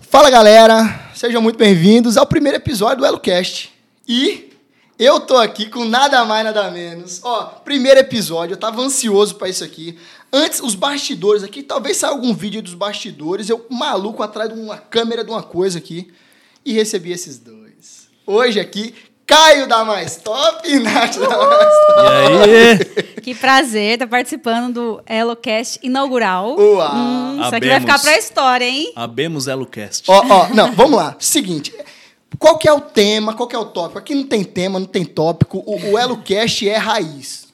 Fala galera, sejam muito bem-vindos ao primeiro episódio do EloCast. E eu tô aqui com nada mais, nada menos. Ó, primeiro episódio, eu tava ansioso para isso aqui. Antes, os bastidores aqui, talvez saia algum vídeo dos bastidores, eu maluco atrás de uma câmera de uma coisa aqui. E recebi esses dois. Hoje aqui, Caio da Mais Top e Nath da Mais Top. E aí? Que prazer estar participando do EloCast inaugural. Uau. Hum, isso aqui vai ficar pra história, hein? Abemos EloCast. Ó, ó, não, vamos lá. Seguinte, qual que é o tema, qual que é o tópico? Aqui não tem tema, não tem tópico. O, o EloCast é raiz.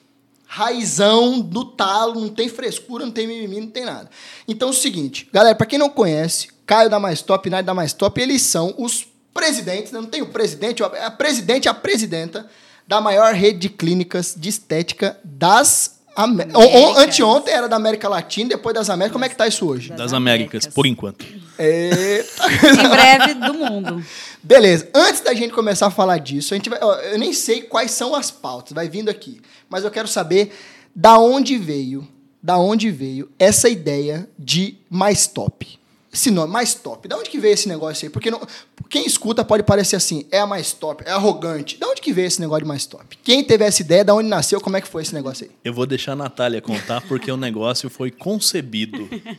Raizão do talo, não tem frescura, não tem mimimi, não tem nada. Então é o seguinte, galera, pra quem não conhece, Caio da Mais Top e Nath da Mais Top, eles são os presidentes, né? não tem o presidente, a presidente a presidenta da maior rede de clínicas de estética das... Américas. Anteontem era da América Latina, depois das Américas. Como é que tá isso hoje? Das Das Américas, Américas. por enquanto. Eita. Em breve do mundo. Beleza, antes da gente começar a falar disso, a gente vai, ó, eu nem sei quais são as pautas, vai vindo aqui, mas eu quero saber da onde veio, da onde veio essa ideia de mais top. Esse nome, mais top. Da onde que veio esse negócio aí? Porque não- quem escuta pode parecer assim, é a mais top, é arrogante. Da onde que veio esse negócio de mais top? Quem teve essa ideia, da onde nasceu, como é que foi esse negócio aí? Eu vou deixar a Natália contar porque o negócio foi concebido.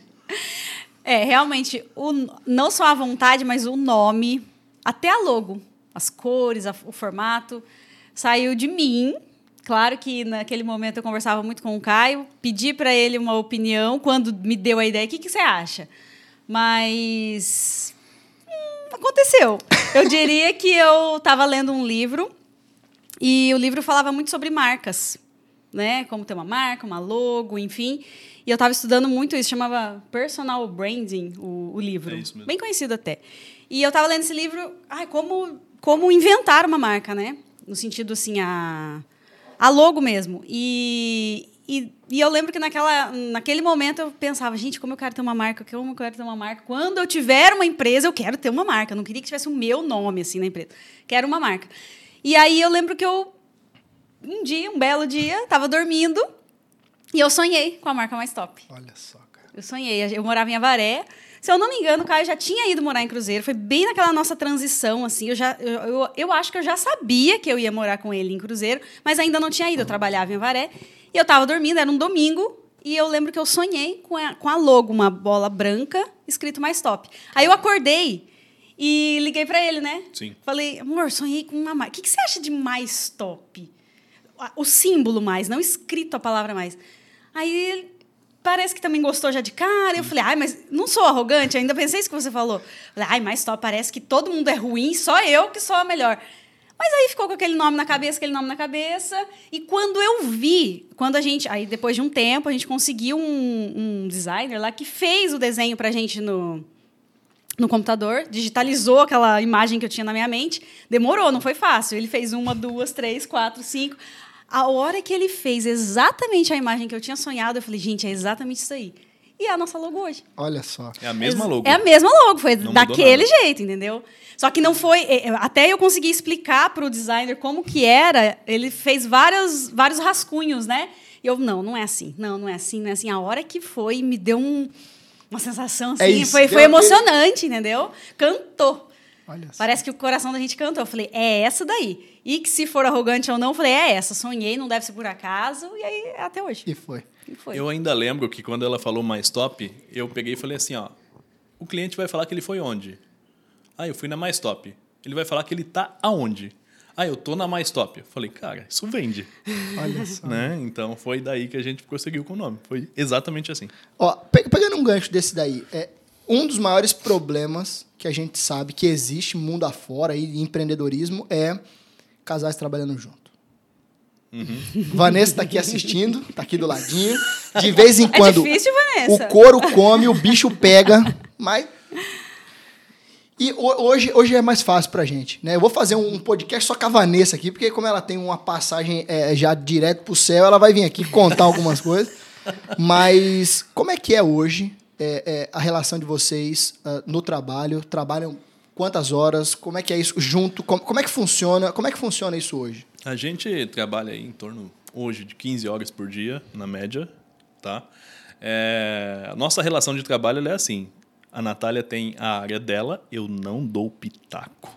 É, realmente, o, não só a vontade, mas o nome, até a logo, as cores, a- o formato, saiu de mim. Claro que naquele momento eu conversava muito com o Caio, pedi para ele uma opinião quando me deu a ideia. O que, que você acha? Mas hum, aconteceu. Eu diria que eu estava lendo um livro e o livro falava muito sobre marcas, né? Como ter uma marca, uma logo, enfim. E eu estava estudando muito isso, chamava Personal Branding, o, o livro. É isso mesmo. Bem conhecido até. E eu estava lendo esse livro, ai, como, como inventar uma marca, né? No sentido, assim, a, a logo mesmo. E, e, e eu lembro que naquela, naquele momento eu pensava, gente, como eu quero ter uma marca, como eu quero ter uma marca. Quando eu tiver uma empresa, eu quero ter uma marca. Eu não queria que tivesse o meu nome, assim, na empresa. Quero uma marca. E aí eu lembro que eu, um dia, um belo dia, estava dormindo e eu sonhei com a marca mais top. Olha só, cara. Eu sonhei. Eu morava em Avaré. Se eu não me engano, o Caio já tinha ido morar em Cruzeiro. Foi bem naquela nossa transição, assim. Eu, já, eu, eu, eu acho que eu já sabia que eu ia morar com ele em Cruzeiro, mas ainda não tinha ido. Eu trabalhava em Avaré. E eu tava dormindo, era um domingo. E eu lembro que eu sonhei com a, com a logo, uma bola branca, escrito mais top. Aí eu acordei e liguei pra ele, né? Sim. Falei, amor, sonhei com uma marca. O que, que você acha de mais top? O símbolo mais, não escrito a palavra mais. Aí ele parece que também gostou já de cara. Eu falei, ai, mas não sou arrogante, ainda pensei isso que você falou. Falei, ai, mais top, parece que todo mundo é ruim, só eu que sou a melhor. Mas aí ficou com aquele nome na cabeça, aquele nome na cabeça. E quando eu vi, quando a gente. Aí depois de um tempo, a gente conseguiu um, um designer lá que fez o desenho pra gente no, no computador, digitalizou aquela imagem que eu tinha na minha mente. Demorou, não foi fácil. Ele fez uma, duas, três, quatro, cinco. A hora que ele fez exatamente a imagem que eu tinha sonhado, eu falei, gente, é exatamente isso aí. E é a nossa logo hoje. Olha só. É a mesma logo. É a mesma logo, foi Não daquele jeito, entendeu? Só que não foi. é, é, Até eu consegui explicar para o designer como que era, ele fez vários, vários rascunhos, né? E eu, não, não é assim. Não, não é assim, não é assim. A hora que foi, me deu um- uma sensação assim. É isso, foi foi aquele- emocionante, entendeu? Cantou. Olha só. Parece que o coração da gente cantou. Eu falei, é essa daí. E que se for arrogante ou não, eu falei, é essa. Sonhei, não deve ser por acaso. E aí, é até hoje. E foi. E foi. Eu ainda lembro que quando ela falou mais top, eu peguei e falei assim, ó, o cliente vai falar que ele foi onde? Ah, eu fui na mais top. Ele vai falar que ele tá aonde? Ah, eu tô na mais top. Eu falei, cara, isso vende, Olha só. né? Então foi daí que a gente conseguiu com o nome. Foi exatamente assim. Ó, pe- pegando um gancho desse daí, é um dos maiores problemas que a gente sabe que existe mundo afora e em empreendedorismo é casais trabalhando junto. Vanessa tá aqui assistindo, tá aqui do ladinho. De vez em É quando difícil, Vanessa. o couro come, o bicho pega, mas e ho- hoje, hoje é mais fácil pra gente, né? Eu vou fazer um podcast só com a Vanessa aqui, porque como ela tem uma passagem é, já direto pro céu, ela vai vir aqui contar algumas coisas. Mas como é que é hoje é, é, a relação de vocês ah, no trabalho? Trabalham quantas horas? Como é que é isso junto? Como, como é que funciona? Como é que funciona isso hoje? A gente trabalha em torno, hoje, de 15 horas por dia, na média, tá? É, a nossa relação de trabalho é assim, A Natália tem a área dela, eu não dou pitaco.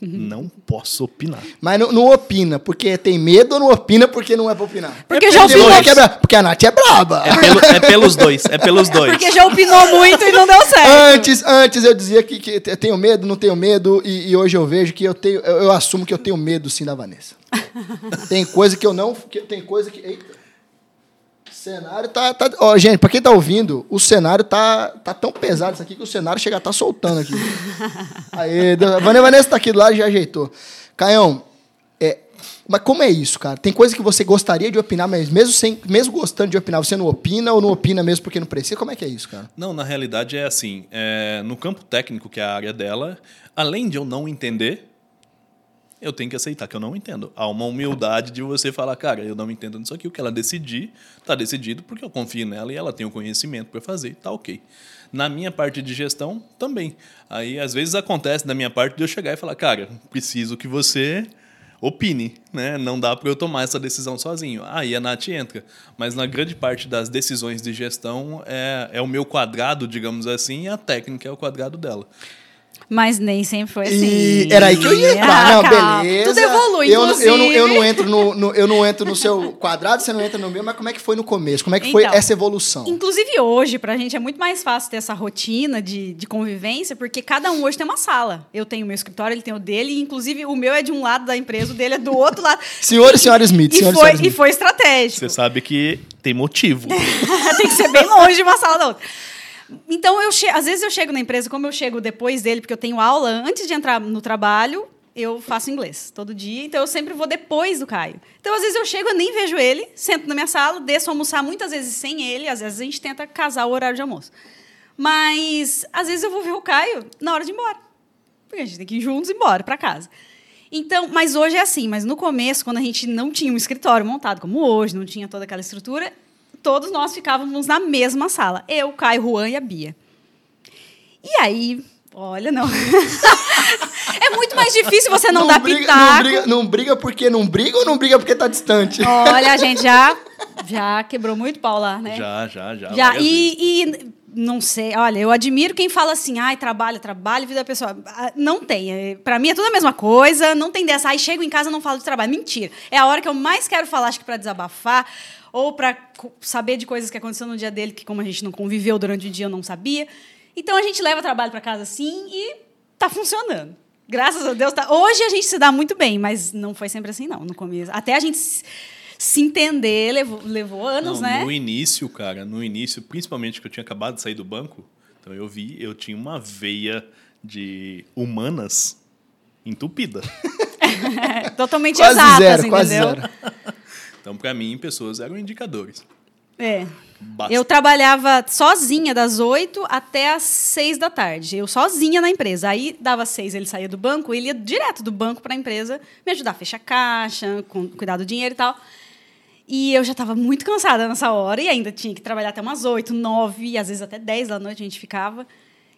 Não posso opinar. Mas não, não opina porque tem medo ou não opina porque não é pra opinar? Porque É já opinou. Porque, é porque a Nath é braba. É, pelo- é pelos dois, é pelos dois. Porque já opinou muito e não deu certo. Antes, antes eu dizia que, que eu tenho medo, não tenho medo, e, e hoje eu vejo que eu tenho. Eu, eu assumo que eu tenho medo sim da Vanessa. tem coisa que eu não. que- tem coisa que. Eita. O cenário tá. tá ó, gente, pra quem tá ouvindo, o cenário tá, tá tão pesado isso aqui que o cenário chega a tá soltando aqui. Aí, a Vane- Vanessa tá aqui do lado e já ajeitou. Caião, é, mas como é isso, cara? Tem coisa que você gostaria de opinar, mas mesmo, sem, mesmo gostando de opinar, você não opina ou não opina mesmo porque não precisa? Como é que é isso, cara? Não, na realidade é assim. é, no campo técnico, que é a área dela, além de eu não entender, eu tenho que aceitar que eu não entendo. Há uma humildade de você falar, cara, eu não entendo nisso aqui, o que ela decidir, tá decidido porque eu confio nela e ela tem o conhecimento para fazer, tá ok. Na minha parte de gestão, também. Aí, às vezes, acontece da minha parte de eu chegar e falar, cara, preciso que você opine, né? Não dá para eu tomar essa decisão sozinho. Aí a Nath entra. Mas na grande parte das decisões de gestão é, é o meu quadrado, digamos assim, e a técnica é o quadrado dela. Mas nem sempre foi assim. E era aí que eu ia entrar. Ah, não, calma. beleza. Tudo evolui, eu, não- eu, não, eu, não inclusive. entro no, no- eu não entro no seu quadrado, você não entra no meu, mas como é que foi no começo? Como é que foi Então, essa evolução? Inclusive hoje, pra gente é muito mais fácil ter essa rotina de, de convivência, porque cada um hoje tem uma sala. Eu tenho o meu escritório, ele tem o dele, e inclusive o meu é de um lado da empresa, o dele é do outro lado. Senhor e senhora Smith, E senhor e foi, senhora e Smith. foi estratégico. Você sabe que tem motivo. tem que ser bem longe de uma sala da outra. Então, eu che... às vezes eu chego na empresa, como eu chego depois dele, porque eu tenho aula antes de entrar no trabalho, eu faço inglês todo dia, então eu sempre vou depois do Caio. Então, às vezes eu chego, eu nem vejo ele, sento na minha sala, desço almoçar muitas vezes sem ele, às vezes a gente tenta casar o horário de almoço. Mas, às vezes eu vou ver o Caio na hora de ir embora. Porque a gente tem que ir juntos embora para casa. Então, mas hoje é assim, mas no começo, quando a gente não tinha um escritório montado como hoje, não tinha toda aquela estrutura, todos nós ficávamos na mesma sala. Eu, Caio, Juan e a Bia. E aí, olha, não. é muito mais difícil você não, dar briga, pitaco. não, briga, não briga porque não briga ou não briga porque tá distante? Olha, a gente já, já quebrou muito pau lá, né? Já, já, já. Já, e não sei, olha, eu admiro quem fala assim, ai, trabalho, trabalho, vida pessoal. Ah, Não tem. É, Pra mim é tudo a mesma coisa, não tem dessa, ai, chego em casa não falo de trabalho. Mentira. É a hora que eu mais quero falar, acho que pra desabafar, ou co- saber de coisas que aconteceram no dia dele, que como a gente não conviveu durante o dia, eu não sabia. Então a gente leva trabalho pra casa assim e tá funcionando. Graças a Deus, tá. Hoje a gente se dá muito bem, mas não foi sempre assim, não, no começo. Até a gente se- entender levou, levou anos, Não, né? No início, cara, no início, principalmente que eu tinha acabado de sair do banco, então eu vi, eu tinha uma veia de humanas entupida. Totalmente Quase exatas, zero, quase entendeu? zero. Então, para mim, pessoas eram indicadores. É. Basta. Eu trabalhava sozinha das 8 até as 6 da tarde. Eu sozinha na empresa. Aí dava 6, ele saía do banco, ele ia direto do banco para a empresa me ajudar a fechar caixa, com- cuidar do dinheiro e tal. E eu já estava muito cansada nessa hora e ainda tinha que trabalhar até umas 8, 9, e às vezes até 10 da noite a gente ficava.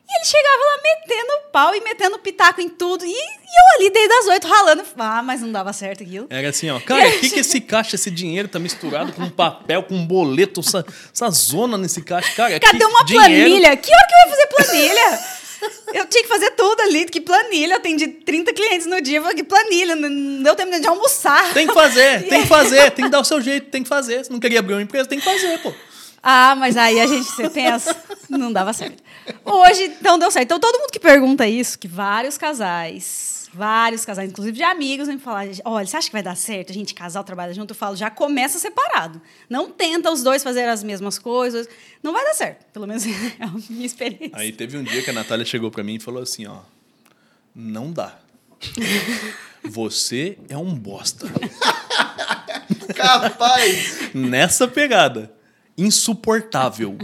E ele chegava lá metendo pau e metendo pitaco em tudo. E, e eu ali desde as 8 ralando. Ah, mas não dava certo aquilo. Era assim, ó, cara, o que, que esse caixa, esse dinheiro tá misturado com papel, com boleto, essa, essa zona nesse caixa, cara? Cadê uma dinheiro- planilha? Que hora que eu ia fazer planilha? eu tinha que fazer tudo ali. Que planilha? Eu atendi 30 clientes no dia. Que planilha? Não deu tempo nem de almoçar. Tem que fazer, tem que fazer, tem que dar o seu jeito, tem que fazer. Se não queria abrir uma empresa, tem que fazer, pô. Ah, mas aí a gente, você pensa, não dava certo. Hoje, então, deu certo. Então, todo mundo que pergunta isso, que vários casais, vários casais, inclusive de amigos, me falam, olha, você acha que vai dar certo a gente casal trabalha junto? Eu falo, já começa separado. Não tenta os dois fazer as mesmas coisas. Não vai dar certo. Pelo menos é a minha experiência. Aí teve um dia que a Natália chegou pra mim e falou assim, ó, não dá. Você é um bosta. Capaz. Nessa pegada. Insuportável.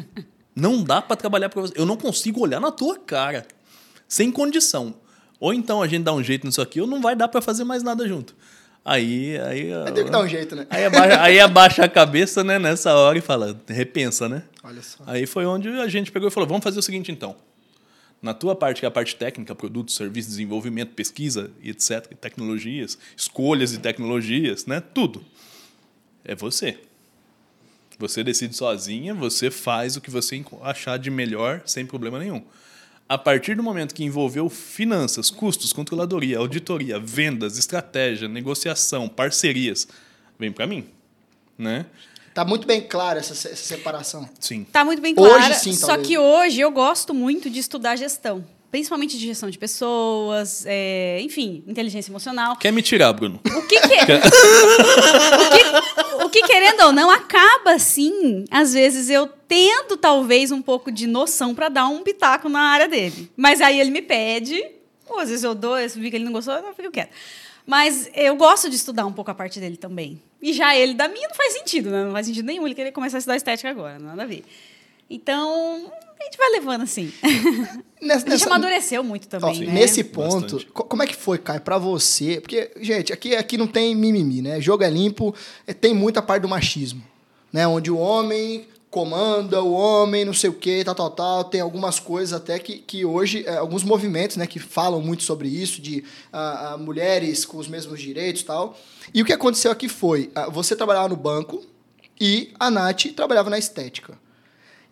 Não dá pra trabalhar pra você. Eu não consigo olhar na tua cara. Sem condição. Ou então a gente dá um jeito nisso aqui, ou não vai dar pra fazer mais nada junto. Aí. aí Tem que dar um jeito, né? Aí abaixa, aí abaixa a cabeça, né, nessa hora e fala, repensa, né? Olha só. Aí foi onde a gente pegou e falou: vamos fazer o seguinte então. Na tua parte, que é a parte técnica, produtos, serviços, desenvolvimento, pesquisa e etc., tecnologias, escolhas de tecnologias, né? Tudo. É você. Você decide sozinha, você faz o que você achar de melhor sem problema nenhum. A partir do momento que envolveu finanças, custos, controladoria, auditoria, vendas, estratégia, negociação, parcerias, vem para mim, né? Tá muito bem clara essa, essa separação. Sim. Tá muito bem Hoje clara. sim, só talvez. que hoje eu gosto muito de estudar gestão. Principalmente de gestão de pessoas, é, enfim, inteligência emocional. Quer me tirar, Bruno? O que, que, o que que, querendo ou não, acaba assim, às vezes eu tendo talvez um pouco de noção para dar um pitaco na área dele. Mas aí ele me pede, ou às vezes eu dou, eu vi que ele não gostou, eu fico quieto. Mas eu gosto de estudar um pouco a parte dele também. E já ele da minha não faz sentido, né? Não faz sentido nenhum ele querer começar a estudar estética agora, nada a ver. Então, a gente vai levando assim. Nessa, A gente amadureceu muito Ó, também, né? Nesse ponto, Bastante. como é que foi, Caio, pra você? Porque, gente, aqui, aqui não tem mimimi, né? Jogo é limpo, é, tem muita parte do machismo, né? Onde o homem comanda, o homem não sei o que, tal, tal, tal. Tem algumas coisas até que, que hoje, é, alguns movimentos, né, que falam muito sobre isso, de ah, ah, mulheres com os mesmos direitos e tal. E o que aconteceu aqui foi, ah, você trabalhava no banco e a Nath trabalhava na estética.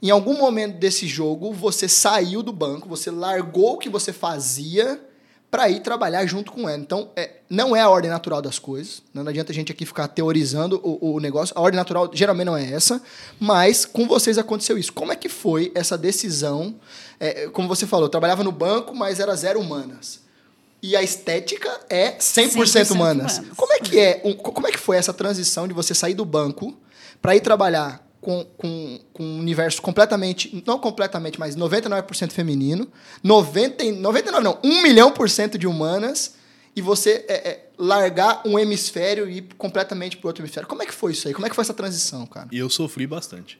Em algum momento desse jogo, você saiu do banco, você largou o que você fazia para ir trabalhar junto com ela. Então, é, não é a ordem natural das coisas. Não adianta a gente aqui ficar teorizando o, o negócio. A ordem natural geralmente não é essa, mas com vocês aconteceu isso. Como é que foi essa decisão? É, como você falou, eu trabalhava no banco, mas era zero humanas. E a estética é 100%, 100% humanas. humanas. Como é que é? um- como é que foi essa transição de você sair do banco para ir trabalhar com, com, com um universo completamente, não completamente, mas 99% feminino, 90, e- 99 não, 1 milhão por cento de humanas, e você é, é, largar um hemisfério e ir completamente para outro hemisfério. Como é que foi isso aí? Como é que foi essa transição, cara? E eu sofri bastante.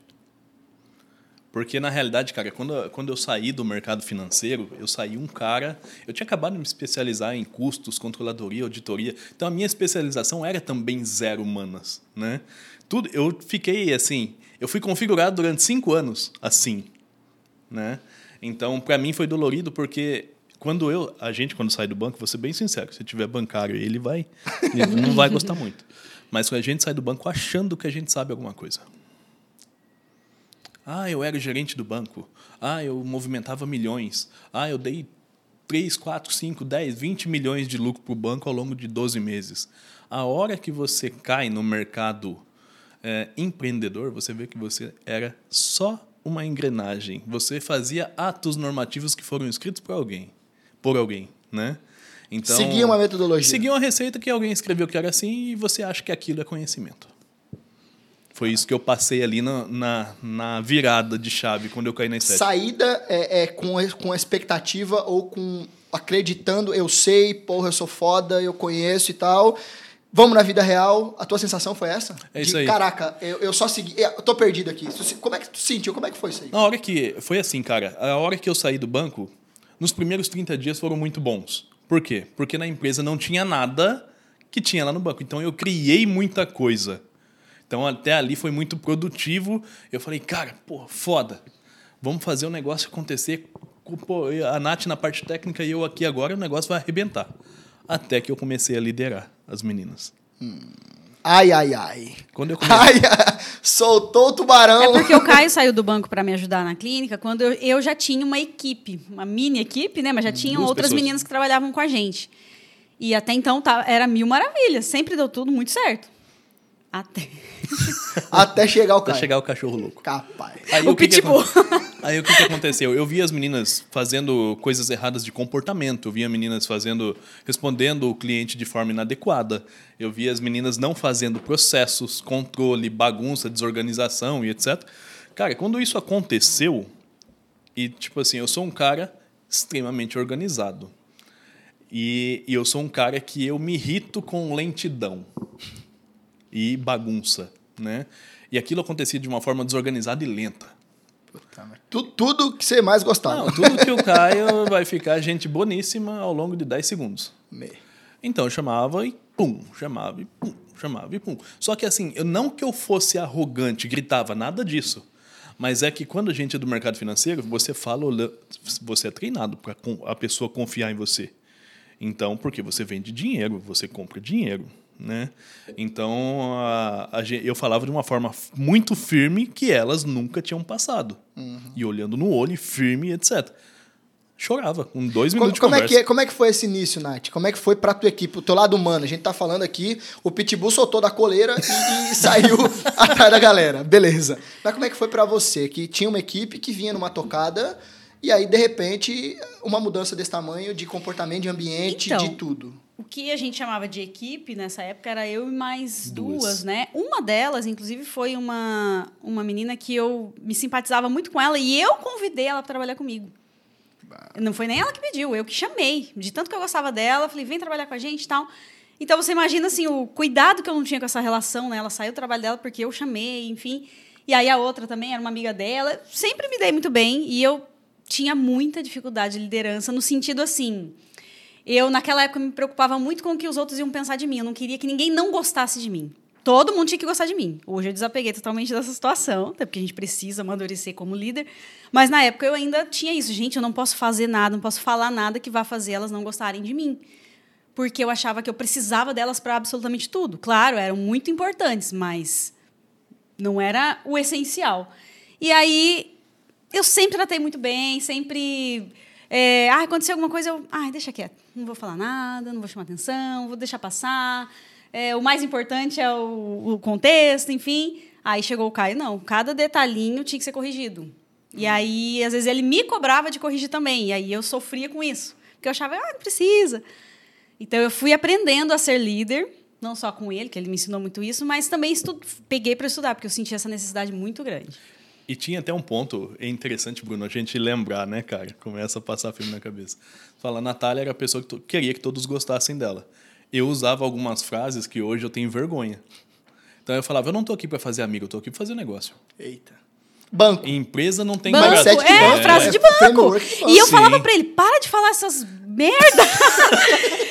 Porque, na realidade, cara, quando, quando eu saí do mercado financeiro, eu saí um cara. Eu tinha acabado de me especializar em custos, controladoria, auditoria. Então, a minha especialização era também zero humanas. Né? Tudo, eu fiquei assim. Eu fui configurado durante cinco anos assim. Né? Então, para mim foi dolorido porque quando eu, a gente quando sai do banco, vou ser bem sincero, se tiver bancário, ele vai, ele não vai gostar muito. Mas quando a gente sai do banco achando que a gente sabe alguma coisa. Ah, eu era gerente do banco. Ah, eu movimentava milhões. Ah, eu dei 3, 4, 5, 10, 20 milhões de lucro para o banco ao longo de 12 meses. A hora que você cai no mercado é, empreendedor, você vê que você era só uma engrenagem. Você fazia atos normativos que foram escritos por alguém. Por alguém, né? Então, Seguia uma metodologia. Seguia uma receita que alguém escreveu que era assim e você acha que aquilo é conhecimento. Foi isso que eu passei ali na, na, na virada de chave quando eu caí na estética. Saída é, é com, com a expectativa ou com acreditando, eu sei, porra, eu sou foda, eu conheço e tal. Vamos na vida real. A tua sensação foi essa? É isso De, aí. Caraca, eu, eu só segui. Eu tô perdido aqui. Como é que tu sentiu? Como é que foi isso aí? Na hora que. Foi assim, cara. A hora que eu saí do banco, nos primeiros 30 dias foram muito bons. Por quê? Porque na empresa não tinha nada que tinha lá no banco. Então eu criei muita coisa. Então até ali foi muito produtivo. Eu falei, cara, pô, foda. Vamos fazer o negócio acontecer. Pô, a Nath na parte técnica e eu aqui agora, o negócio vai arrebentar. Até que eu comecei a liderar as meninas. Ai, ai, ai. Quando eu comecei. Ai, ai. Soltou o tubarão. É porque o Caio saiu do banco para me ajudar na clínica quando eu, eu já tinha uma equipe, uma mini equipe, né? Mas já tinham Duas outras pessoas. meninas que trabalhavam com a gente. E até então tá, era mil maravilhas, sempre deu tudo muito certo. Até. Até chegar o Até cara. chegar o cachorro louco. Capaz. Aí O que que pitbull. acon- Aí o que, que aconteceu? Eu vi as meninas fazendo coisas erradas de comportamento, eu via meninas fazendo, respondendo o cliente de forma inadequada. Eu vi as meninas não fazendo processos, controle, bagunça, desorganização e etc. Cara, quando isso aconteceu, e tipo assim, eu sou um cara extremamente organizado. E, e eu sou um cara que eu me irrito com lentidão e bagunça, né? E aquilo acontecia de uma forma desorganizada e lenta. Tu- tudo que você mais gostava. Não, tudo que eu caio vai ficar gente boníssima ao longo de 10 segundos. Me- Então eu chamava e pum, chamava e pum, chamava e pum. Só que assim, eu não que eu fosse arrogante, gritava, nada disso. Mas é que quando a gente é do mercado financeiro, você fala, você é treinado para a pessoa confiar em você. Então, porque você vende dinheiro, você compra dinheiro, né? Então, a, a eu falava de uma forma muito firme que elas nunca tinham passado. E olhando no olho, firme, etc. chorava com dois Como, minutos de como é conversa. que, é- como é que foi esse início, Nath? Como é que foi pra tua equipe, o teu lado humano? A gente tá falando aqui, o Pitbull soltou da coleira e, e saiu atrás da galera. Beleza. Mas como é que foi pra você, que tinha uma equipe que vinha numa tocada e aí, de repente, uma mudança desse tamanho de comportamento, de ambiente, Então, de tudo? O que a gente chamava de equipe nessa época era eu e mais Duas. duas, né? Uma delas, inclusive, foi uma, uma menina que eu me simpatizava muito com ela e eu convidei ela para trabalhar comigo. Não foi nem ela que pediu, eu que chamei. De tanto que eu gostava dela, falei, vem trabalhar com a gente e tal. Então você imagina assim, o cuidado que eu não tinha com essa relação, né? Ela saiu do trabalho dela porque eu chamei, enfim. E aí a outra também era uma amiga dela. Sempre me dei muito bem e eu tinha muita dificuldade de liderança no sentido assim. Eu, naquela época, me preocupava muito com o que os outros iam pensar de mim. Eu não queria que ninguém não gostasse de mim. Todo mundo tinha que gostar de mim. Hoje eu desapeguei totalmente dessa situação, até porque a gente precisa amadurecer como líder. Mas na época eu ainda tinha isso. Gente, eu não posso fazer nada, não posso falar nada que vá fazer elas não gostarem de mim. Porque eu achava que eu precisava delas para absolutamente tudo. Claro, eram muito importantes, mas não era o essencial. E aí eu sempre tratei muito bem, sempre. É, ah, aconteceu alguma coisa, eu. Ah, deixa quieto. Não vou falar nada, não vou chamar atenção, vou deixar passar. É, o mais importante é o, o contexto, enfim. Aí chegou o Caio, não. Cada detalhinho tinha que ser corrigido. E aí, às vezes, ele me cobrava de corrigir também. E aí eu sofria com isso. Porque eu achava, ah, não precisa. Então eu fui aprendendo a ser líder, não só com ele, que ele me ensinou muito isso, mas também estu peguei para estudar, porque eu senti essa necessidade muito grande. E tinha até um ponto é interessante, Bruno, a gente lembrar, né, cara? Começa a passar filme na cabeça. Fala, a Natália era a pessoa que queria que todos gostassem dela. Eu usava algumas frases que hoje eu tenho vergonha. Então eu falava, eu não tô aqui para fazer amigo, eu tô aqui para fazer negócio. Eita. Banco. Em empresa não tem Banco, é, banco, frase de banco. E eu Sim. falava pra ele, para de falar essas merda.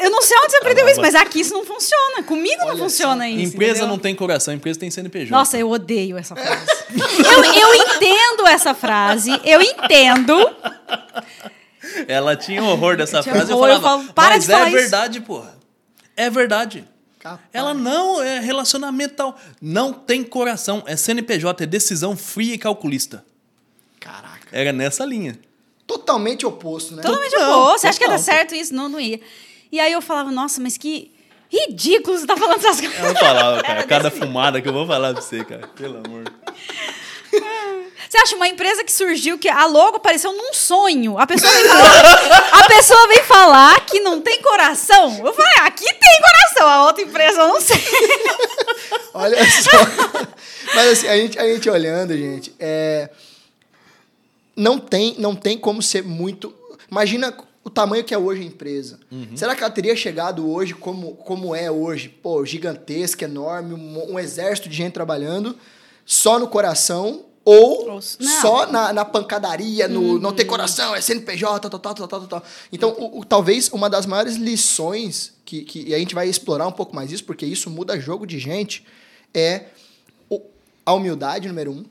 Ah, eu não sei onde você aprendeu isso, mas aqui isso não funciona. Comigo não Olha funciona só. isso. empresa entendeu? não tem coração, empresa tem CNPJ. Nossa, eu odeio essa frase. eu, eu entendo essa frase, eu entendo. Ela tinha horror dessa Tinha frase. horror, eu eu falava, falo, para mas de é falar isso." verdade, porra. É verdade. Capaz. Ela não é relacionamento tal. Não tem coração. É CNPJ, é decisão fria e calculista. Caraca. Era nessa linha. Totalmente oposto, né? Totalmente Total, oposto. Você acha que ia dar certo isso? Não, não ia. E aí eu falava, nossa, mas que ridículo você tá falando essas coisas. Eu falava, cara, Era cada fumada que eu vou falar pra você, cara. Pelo amor. Você acha uma empresa que surgiu que a logo apareceu num sonho? A pessoa vem falar, a pessoa vem falar que não tem coração. Eu falei, "Ah, aqui tem coração. A outra empresa eu não sei. Olha só. Mas assim, a gente, a gente olhando, gente, é, não, tem, não tem como ser muito. Imagina o tamanho que é hoje a empresa. Será que ela teria chegado hoje como, como é hoje? Pô, gigantesca, enorme, um, um exército de gente trabalhando só no coração ou não. só na, na pancadaria, no não ter coração, é CNPJ, tal, tal, tal, tal, tal, tal. Então, o, o- talvez uma das maiores lições que, que e a gente vai explorar um pouco mais isso, porque isso muda jogo de gente, é o- a humildade, número um,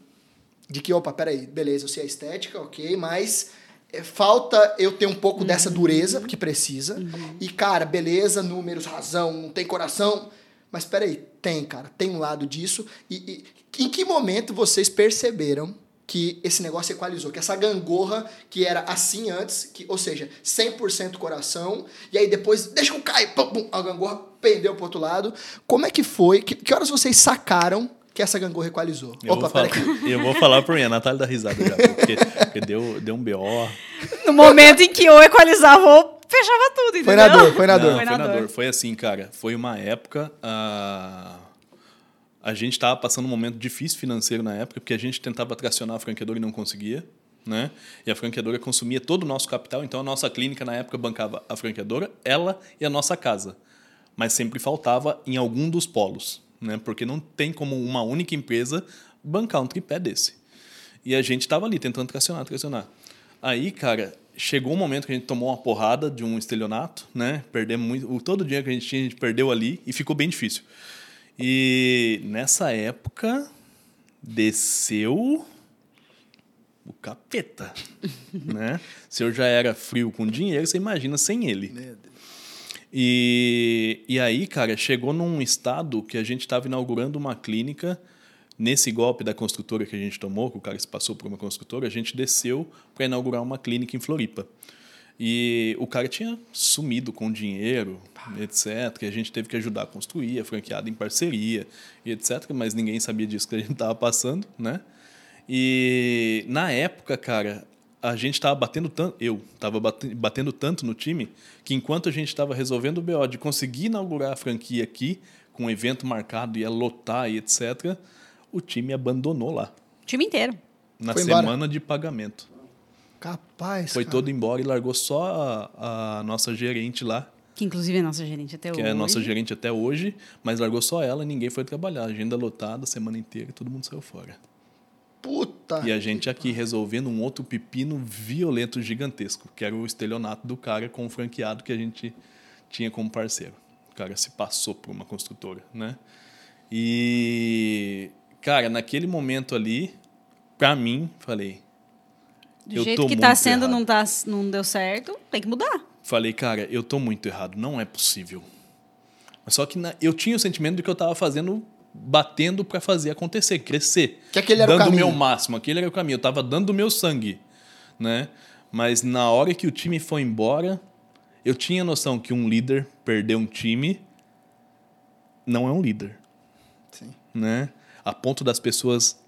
de que, opa, peraí, beleza, eu sei a estética, ok, mas é, falta eu ter um pouco dessa dureza, porque precisa. E, cara, beleza, números, razão, não tem coração. Mas peraí, tem, cara, tem um lado disso. E, e em que momento vocês perceberam que esse negócio equalizou? Que essa gangorra que era assim antes, que, ou seja, 100% coração, e aí depois, deixa que eu caia, pum, pum, a gangorra pendeu pro outro lado. Como é que foi? Que, que horas vocês sacaram que essa gangorra equalizou? Eu, Opa, vou, falar, peraí. eu vou falar por mim, a Natália dá risada já, porque, porque deu, deu um BO. No momento em que ou equalizava ou fechava tudo, entendeu? Foi na dor, foi na Não, dor. foi na na dor. dor. Foi assim, cara. Foi uma época. ah, a gente estava passando um momento difícil financeiro na época, porque a gente tentava tracionar a franqueadora e não conseguia. Né? E a franqueadora consumia todo o nosso capital, então a nossa clínica na época bancava a franqueadora, ela e a nossa casa. Mas sempre faltava em algum dos polos, né? porque não tem como uma única empresa bancar um tripé desse. E a gente estava ali tentando tracionar, tracionar. Aí, cara, chegou um momento que a gente tomou uma porrada de um estelionato, né? Perdemos muito. Todo o dinheiro que a gente tinha, a gente perdeu ali e ficou bem difícil. E nessa época desceu o capeta, né? Se eu já era frio com dinheiro, você imagina sem ele. E, e aí, cara, chegou num estado que a gente estava inaugurando uma clínica Nesse golpe da construtora que a gente tomou, que o cara se passou por uma construtora, a gente desceu para inaugurar uma clínica em Floripa. E o cara tinha sumido com dinheiro, etc. Que a gente teve que ajudar a construir, a franqueada em parceria, e etc. Mas ninguém sabia disso que a gente estava passando, né? E na época, cara, a gente estava batendo tanto, eu estava batendo tanto no time, que enquanto a gente estava resolvendo o BO de conseguir inaugurar a franquia aqui, com um evento marcado, ia lotar e etc., o time abandonou lá. O time inteiro. Na Foi semana embora. de pagamento. Capaz. Foi cara. todo embora e largou só a, a nossa gerente lá, Que inclusive é nossa gerente até que hoje. é a nossa gerente até hoje, mas largou só ela e ninguém foi trabalhar. Agenda lotada a semana inteira e todo mundo saiu fora. Puta. E a gente aqui resolvendo um outro pepino violento gigantesco, que era o estelionato do cara com o franqueado que a gente tinha como parceiro. O cara se passou por uma construtora, né? E, cara, naquele momento ali, pra mim, falei. Do eu jeito tô que tá sendo, errado. não, tá, não deu certo, tem que mudar. Falei, cara, eu tô muito errado, não é possível. Mas só que na- eu tinha o sentimento de que eu tava fazendo, batendo pra fazer acontecer, crescer. Que aquele era o dando caminho. meu máximo, aquele era o caminho. Eu tava dando o meu sangue, né? Mas na hora que o time foi embora, eu tinha noção que um líder perdeu um time não é um líder, Sim. né? A ponto das pessoas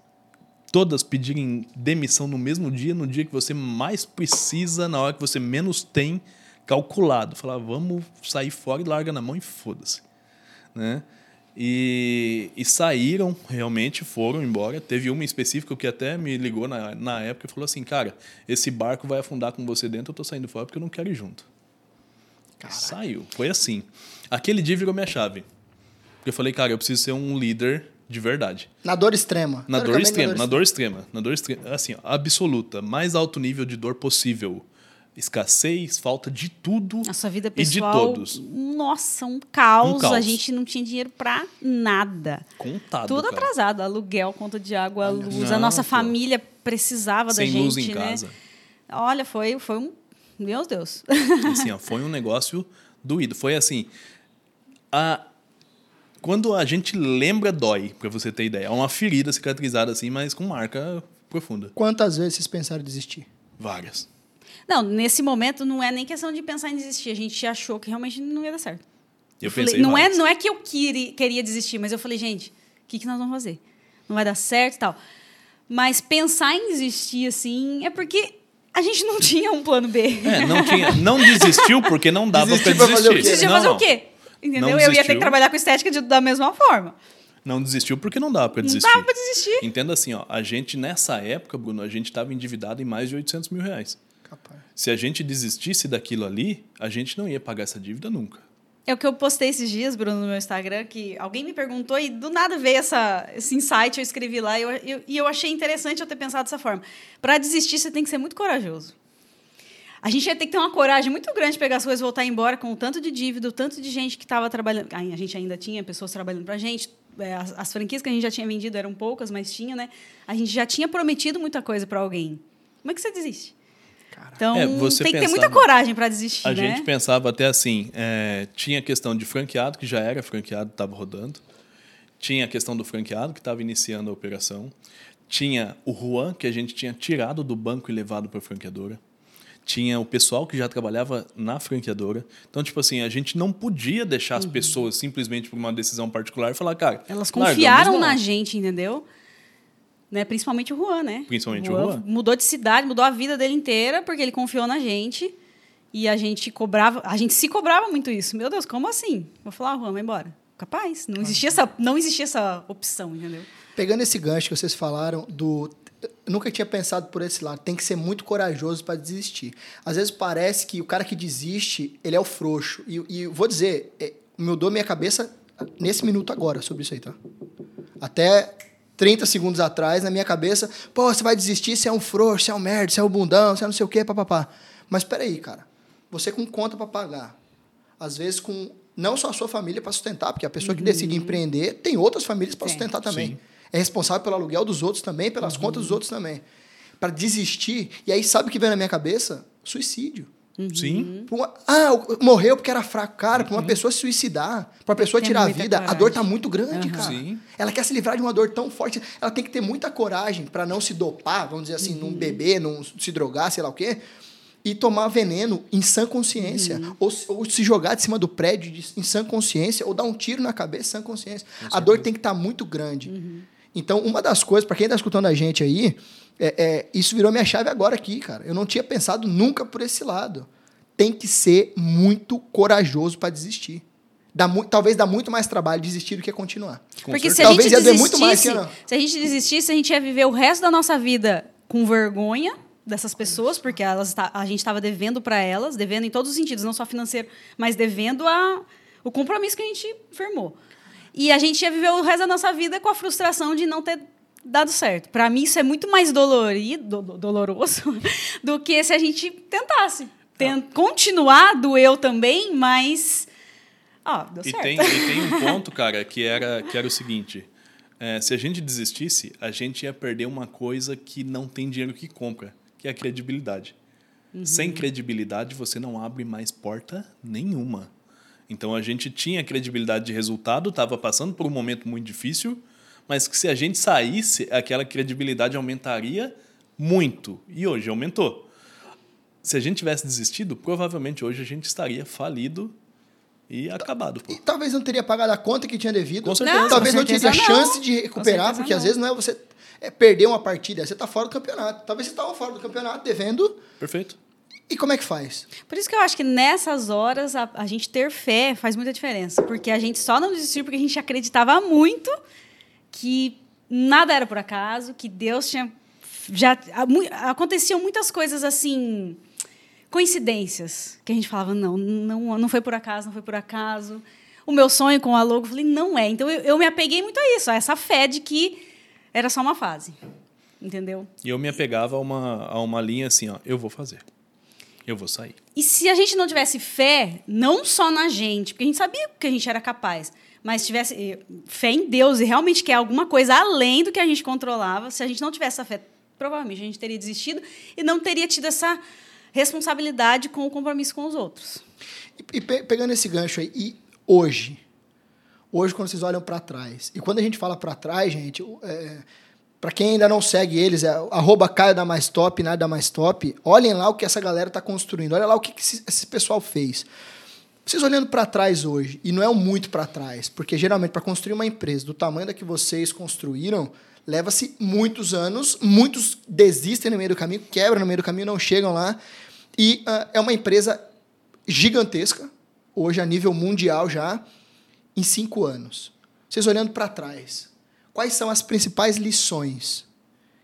todas pedirem demissão no mesmo dia, no dia que você mais precisa, na hora que você menos tem calculado. Falar, vamos sair fora e larga na mão e foda-se. Né? E, e saíram, realmente foram embora. Teve uma específica que até me ligou na, na época e falou assim: Cara, esse barco vai afundar com você dentro, eu tô saindo fora porque eu não quero ir junto. Saiu. Foi assim. Aquele dia virou minha chave. Porque eu falei, cara, eu preciso ser um líder de verdade. Na dor extrema. Na dor extrema, na dor extrema, na dor extrema, assim, ó, absoluta, mais alto nível de dor possível. Escassez, falta de tudo A sua vida e de pessoal. todos. Nossa, um caos. Um caos. A gente não tinha dinheiro pra nada. Contado, Tudo cara. atrasado. Aluguel, conta de água, luz. a Não, nossa pô. família precisava da Sem gente, luz em né? casa. Olha, foi, foi um. Meu Deus. Assim, ó, foi um negócio doído. Foi assim, a quando a gente lembra dói, pra você ter ideia. É uma ferida cicatrizada assim, mas com marca profunda. Quantas vezes vocês pensaram em desistir? Várias. Não, nesse momento não é nem questão de pensar em desistir. A gente achou que realmente não ia dar certo. Eu, falei, pensei não, é, não é que eu queria, queria desistir, mas eu falei, gente, o que, que nós vamos fazer? Não vai dar certo e tal. Mas pensar em desistir, assim, é porque a gente não tinha um plano B. É, não tinha, não desistiu porque não dava Desistiu o desistir. Não, fazer o não. quê? Entendeu? Não eu ia ter desistiu. que trabalhar com estética de- da mesma forma. Não desistiu porque não dava pra Não desistir. dava pra desistir. Entenda assim, ó, a gente nessa época, Bruno, a gente estava endividado em mais de 800 mil reais. Capaz. Se a gente desistisse daquilo ali, a gente não ia pagar essa dívida nunca. É o que eu postei esses dias, Bruno, no meu Instagram, que alguém me perguntou e do nada veio essa, esse insight, eu escrevi lá e eu, eu- e eu achei interessante eu ter pensado dessa forma. Para desistir, você tem que ser muito corajoso. A gente ia ter que ter uma coragem muito grande de pegar as coisas e voltar embora com o tanto de dívida, o tanto de gente que estava trabalhando. A gente ainda tinha pessoas trabalhando para a gente. é, As, as franquias que a gente já tinha vendido eram poucas, mas tinha, né? A gente já tinha prometido muita coisa para alguém. Como é que você desiste? Então, É, você tem que ter muita pensava- coragem para desistir, A né? gente pensava até assim, é, tinha a questão de franqueado, que já era franqueado, estava rodando. Tinha a questão do franqueado, que estava iniciando a operação. Tinha o Juan, que a gente tinha tirado do banco e levado para a franqueadora. Tinha o pessoal que já trabalhava na franqueadora. Então, tipo assim, a gente não podia deixar Uhum. as pessoas simplesmente por uma decisão particular e falar, cara. Elas confiaram na gente, entendeu? Né? Principalmente o Juan, né? Principalmente o Juan. Mudou de cidade, mudou a vida dele inteira, porque ele confiou na gente. E a gente cobrava, a gente se cobrava muito isso. Meu Deus, como assim? Vou falar, Juan, vai embora. Capaz. Não existia essa, não existia essa opção, entendeu? Pegando esse gancho que vocês falaram do. Eu nunca tinha pensado por esse lado. Tem que ser muito corajoso para desistir. Às vezes parece que o cara que desiste, ele é o frouxo. E, e vou dizer, é, mudou minha cabeça nesse minuto agora sobre isso aí, tá? Até 30 segundos atrás, na minha cabeça, pô, você vai desistir, você é um frouxo, você é um merda, você é um bundão, você é não sei o quê, papapá. Mas peraí, cara. Você com conta para pagar. Às vezes com não só a sua família para sustentar, porque a pessoa que decide empreender tem outras famílias para sustentar também. Sim. É responsável pelo aluguel dos outros também, pelas contas dos outros também. Para desistir. E aí, sabe o que vem na minha cabeça? Suicídio. Sim. Pra uma- ah, morreu porque era fraco. Cara, pra uma pessoa se suicidar, pra uma pessoa tirar a vida, a coragem. dor tá muito grande, cara. Sim. Ela quer se livrar de uma dor tão forte. Ela tem que ter muita coragem pra não se dopar, vamos dizer assim, não beber, não se drogar, sei lá o quê. E tomar veneno em sã consciência. Ou, se- ou se jogar de cima do prédio de- em sã consciência, ou dar um tiro na cabeça em sã consciência. A dor tem que estar muito grande. Então, uma das coisas, pra quem tá escutando a gente aí, é, é, isso virou minha chave agora aqui, cara. Eu não tinha pensado nunca por esse lado. Tem que ser muito corajoso pra desistir. Dá mu- talvez dá muito mais trabalho desistir do que continuar. Com Porque se a gente Talvez mais, desistisse, que não. se a gente desistisse, a gente ia viver o resto da nossa vida com vergonha dessas pessoas, porque elas tá- a gente estava devendo para elas, devendo em todos os sentidos, não só financeiro, mas devendo a, o compromisso que a gente firmou. E a gente ia viver o resto da nossa vida com a frustração de não ter dado certo. Para mim, isso é muito mais dolorido, do- doloroso do que se a gente tentasse. Ten- Continuar doeu também, mas. Ó, deu E certo. tem, e tem um ponto, cara, que era, que era o seguinte: é, se a gente desistisse, a gente ia perder uma coisa que não tem dinheiro que compra, que é a credibilidade. Sem credibilidade, você não abre mais porta nenhuma. Então a gente tinha credibilidade de resultado, estava passando por um momento muito difícil, mas que se a gente saísse, aquela credibilidade aumentaria muito. E hoje aumentou. Se a gente tivesse desistido, provavelmente hoje a gente estaria falido e acabado. Pô. E talvez não teria pagado a conta que tinha devido. Com certeza. talvez Com não teria certeza chance não. de recuperar, porque às não. vezes não é você é, perder uma partida, você tá fora do campeonato. Talvez você estava fora do campeonato devendo. Perfeito. E como é que faz? Por isso que eu acho que nessas horas a, a gente ter fé faz muita diferença. Porque a gente só não desistiu porque a gente acreditava muito que nada era por acaso, que Deus tinha. Já, a- mu- aconteciam muitas coisas assim. Coincidências. Que a gente falava, não, não, não foi por acaso, não foi por acaso. O meu sonho com a logo, eu falei, não é. Então eu, eu me apeguei muito a isso, a essa fé de que era só uma fase. Entendeu? E eu me apegava a uma, a uma linha assim, ó, eu vou fazer. Eu vou sair. E se a gente não tivesse fé, não só na gente, porque a gente sabia que a gente era capaz, mas tivesse eh, fé em Deus e realmente quer alguma coisa além do que a gente controlava, se a gente não tivesse essa fé, provavelmente a gente teria desistido e não teria tido essa responsabilidade com o compromisso com os outros. E, e pe- pegando esse gancho aí, e hoje? Hoje, quando vocês olham para trás, e quando a gente fala para trás, gente, é, para quem ainda não segue eles, é arroba Caio da Mais Top, nada da Mais Top, olhem lá o que essa galera está construindo, olha lá o que, que esse, pessoal fez. Vocês olhando para trás hoje, e não é muito para trás, porque geralmente para construir uma empresa do tamanho da que vocês construíram, leva-se muitos anos, muitos desistem no meio do caminho, quebram no meio do caminho, não chegam lá, e ah, é uma empresa gigantesca, hoje a nível mundial já, em cinco anos. Vocês olhando para trás, quais são as principais lições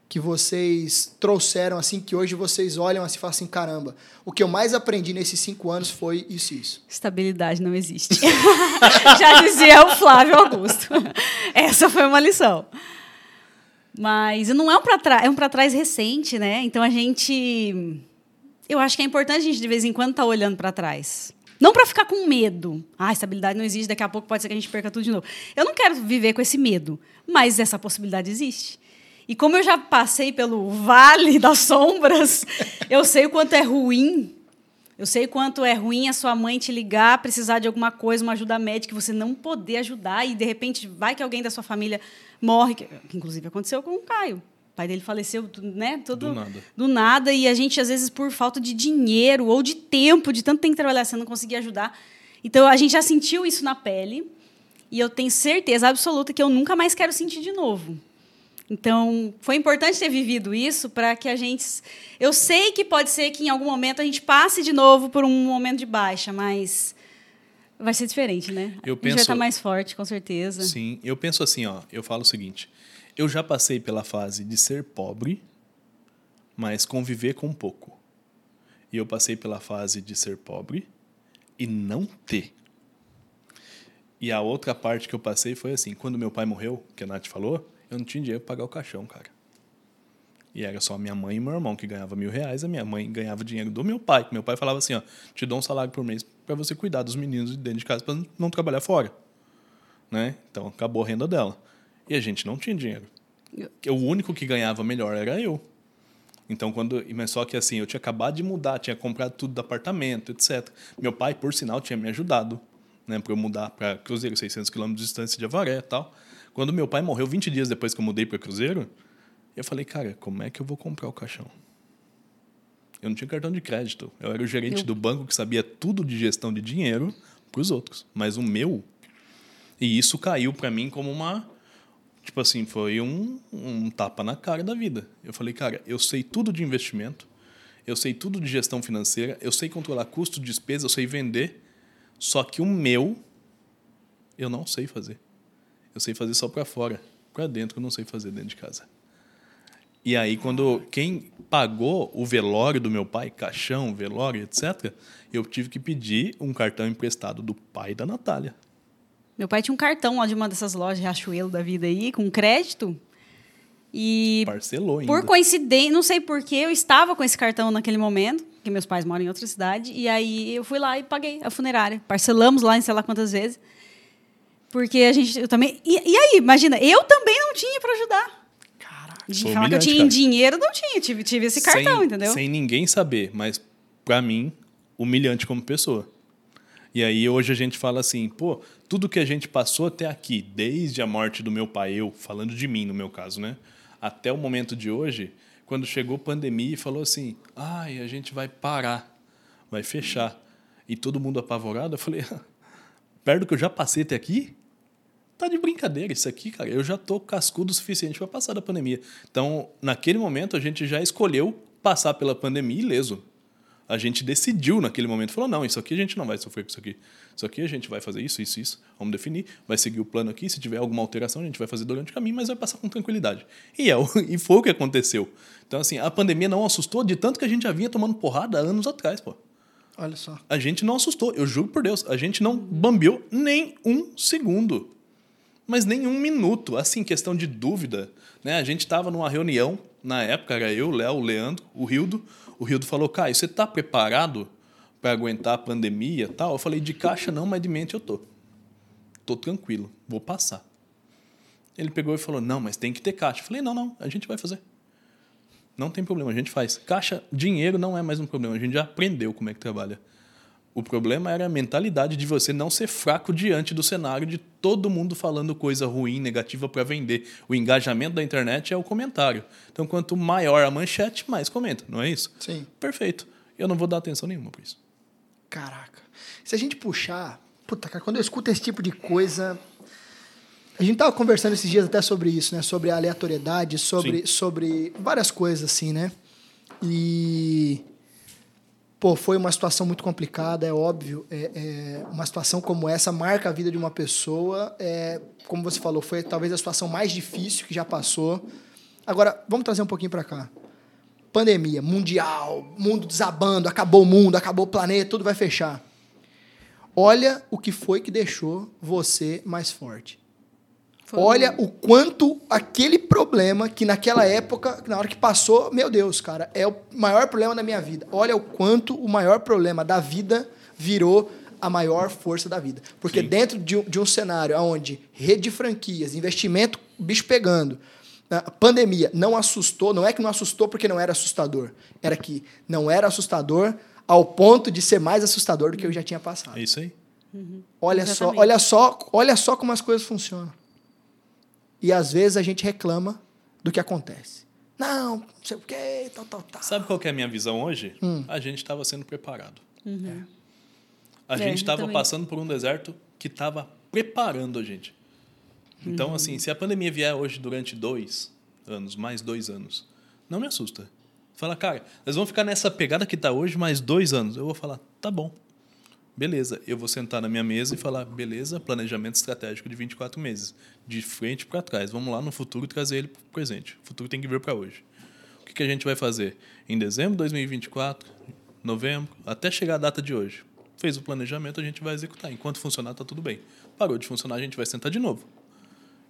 que vocês trouxeram assim, que hoje vocês olham assim e falam assim, caramba, o que eu mais aprendi nesses cinco anos foi isso e isso. Estabilidade não existe. Já dizia o Flávio Augusto. Essa foi uma lição. Mas não é um para trás, é um para trás recente, né? Então a gente eu acho que é importante a gente de vez em quando estar olhando para trás. Não para ficar com medo. Ah, estabilidade não existe, daqui a pouco pode ser que a gente perca tudo de novo. Eu não quero viver com esse medo, mas essa possibilidade existe. E como eu já passei pelo vale das sombras, eu sei o quanto é ruim eu sei quanto é ruim a sua mãe te ligar, precisar de alguma coisa, uma ajuda médica, você não poder ajudar e de repente vai que alguém da sua família morre, que inclusive aconteceu com o Caio. O pai dele faleceu, né? Todo, Do nada. do nada, e a gente, às vezes, por falta de dinheiro ou de tempo, de tanto tempo que trabalhar, você não conseguia ajudar. Então, a gente já sentiu isso na pele, e eu tenho certeza absoluta que eu nunca mais quero sentir de novo. Então, foi importante ter vivido isso para que a gente. Eu sei que pode ser que em algum momento a gente passe de novo por um momento de baixa, mas vai ser diferente, né? Eu a gente vai estar mais forte, com certeza. Sim, eu penso assim, ó, eu falo o seguinte, eu já passei pela fase de ser pobre, mas conviver com pouco. E eu passei pela fase de ser pobre e não ter. E a outra parte que eu passei foi assim, quando meu pai morreu, que a Nath falou, eu não tinha dinheiro para pagar o caixão, cara. E era só minha mãe e meu irmão que ganhava mil reais, a minha mãe ganhava dinheiro do meu pai. Meu pai falava assim, ó, te dou um salário por mês para você cuidar dos meninos de dentro de casa para não trabalhar fora né? Então acabou a renda dela. E a gente não tinha dinheiro. O único que ganhava melhor era eu. Então, quando. Mas só que assim, eu tinha acabado de mudar, tinha comprado tudo do apartamento, etc. Meu pai, por sinal, tinha me ajudado, né, para eu mudar para Cruzeiro, 600 quilômetros de distância de Avaré e tal. Quando meu pai morreu 20 dias depois que eu mudei para Cruzeiro, eu falei, cara, como é que eu vou comprar o caixão? Eu não tinha cartão de crédito. Eu era o gerente Eu- do banco que sabia tudo de gestão de dinheiro para os outros. Mas o meu. E isso caiu para mim como uma. Tipo assim, foi um, um tapa na cara da vida. Eu falei, cara, eu sei tudo de investimento, eu sei tudo de gestão financeira, eu sei controlar custo, despesa, eu sei vender, só que o meu eu não sei fazer. Eu sei fazer só para fora, para dentro eu não sei fazer dentro de casa. E aí quando quem pagou o velório do meu pai, caixão, velório, etc, eu tive que pedir um cartão emprestado do pai da Natália. Meu pai tinha um cartão lá de uma dessas lojas Riachuelo da vida aí, com crédito. E Parcelou ainda. por coincidência, não sei porquê, eu estava com esse cartão naquele momento, que meus pais moram em outra cidade, e aí eu fui lá e paguei a funerária. Parcelamos lá em sei lá quantas vezes. Porque a gente eu também. E, e aí, imagina, eu também não tinha para ajudar. Caraca. De falar que eu tinha em cara. dinheiro, não tinha. Tive, tive esse cartão, sem, entendeu? Sem ninguém saber, mas para mim, humilhante como pessoa. E aí hoje a gente fala assim, pô, tudo que a gente passou até aqui, desde a morte do meu pai, eu falando de mim no meu caso, né? Até o momento de hoje, quando chegou a pandemia e falou assim, ai, a gente vai parar, vai fechar. E todo mundo apavorado, eu falei, perto do que eu já passei até aqui, tá de brincadeira isso aqui, cara. Eu já tô cascudo o suficiente para passar da pandemia. Então, naquele momento, a gente já escolheu passar pela pandemia ileso. A gente decidiu naquele momento, falou, não, isso aqui a gente não vai sofrer com isso aqui. Isso aqui a gente vai fazer isso, isso, isso. Vamos definir, vai seguir o plano aqui. Se tiver alguma alteração, a gente vai fazer durante o caminho, mas vai passar com tranquilidade. E, é, o- e foi o que aconteceu. Então, assim, a pandemia não assustou de tanto que a gente já vinha tomando porrada anos atrás, pô. Olha só. A gente não assustou, eu juro por Deus. A gente não bambeou nem um segundo. Mas nem um minuto. Assim, questão de dúvida. Né? A gente estava numa reunião, na época era eu, Léo, o Leandro, o Rildo. O Rildo falou, Caio, você está preparado para aguentar a pandemia e tal? Eu falei, de caixa não, mas de mente eu tô. Tô tranquilo, vou passar. Ele pegou e falou, não, mas tem que ter caixa. Eu falei, não, não, a gente vai fazer. Não tem problema, a gente faz. Caixa, dinheiro não é mais um problema. A gente já aprendeu como é que trabalha. O problema era a mentalidade de você não ser fraco diante do cenário de todo mundo falando coisa ruim, negativa para vender. O engajamento da internet é o comentário. Então, quanto maior a manchete, mais comenta, não é isso? Sim. Perfeito. Eu não vou dar atenção nenhuma para isso. Caraca. Se a gente puxar. Puta, cara, quando eu escuto esse tipo de coisa. A gente tava conversando esses dias até sobre isso, né? Sobre a aleatoriedade, sobre, sobre várias coisas, assim, né? E. Pô, foi uma situação muito complicada, é óbvio. É, é, uma situação como essa marca a vida de uma pessoa. É, como você falou, foi talvez a situação mais difícil que já passou. Agora, vamos trazer um pouquinho para cá. Pandemia, mundial, mundo desabando, acabou o mundo, acabou o planeta, tudo vai fechar. Olha o que foi que deixou você mais forte. Foi Olha o quanto aquele problema que naquela época, na hora que passou, meu Deus, cara, é o maior problema da minha vida. Olha o quanto o maior problema da vida virou a maior força da vida. Porque Sim. dentro de um, de um cenário onde rede de franquias, investimento, bicho pegando, a pandemia não assustou, não é que não assustou porque não era assustador, era que não era assustador ao ponto de ser mais assustador do que eu já tinha passado. É isso aí. Olha só, Exatamente. olha só, olha só como as coisas funcionam. E às vezes a gente reclama do que acontece. Não, não sei o quê, tal, tal, tal. Sabe qual que é a minha visão hoje? Hum. A gente estava sendo preparado. Uhum. A É, gente estava passando por um deserto que estava preparando a gente. Então, assim, se a pandemia vier hoje durante dois anos, mais dois anos, não me assusta. Fala, cara, nós vamos ficar nessa pegada que está hoje mais dois anos. Eu vou falar, tá bom. Beleza, eu vou sentar na minha mesa e falar, beleza, planejamento estratégico de 24 meses, de frente para trás. Vamos lá no futuro trazer ele para o presente. O futuro tem que vir para hoje. O que, que a gente vai fazer? Em dezembro de 2024, novembro, até chegar a data de hoje. Fez o planejamento, a gente vai executar. Enquanto funcionar, tá tudo bem. Parou de funcionar, a gente vai sentar de novo.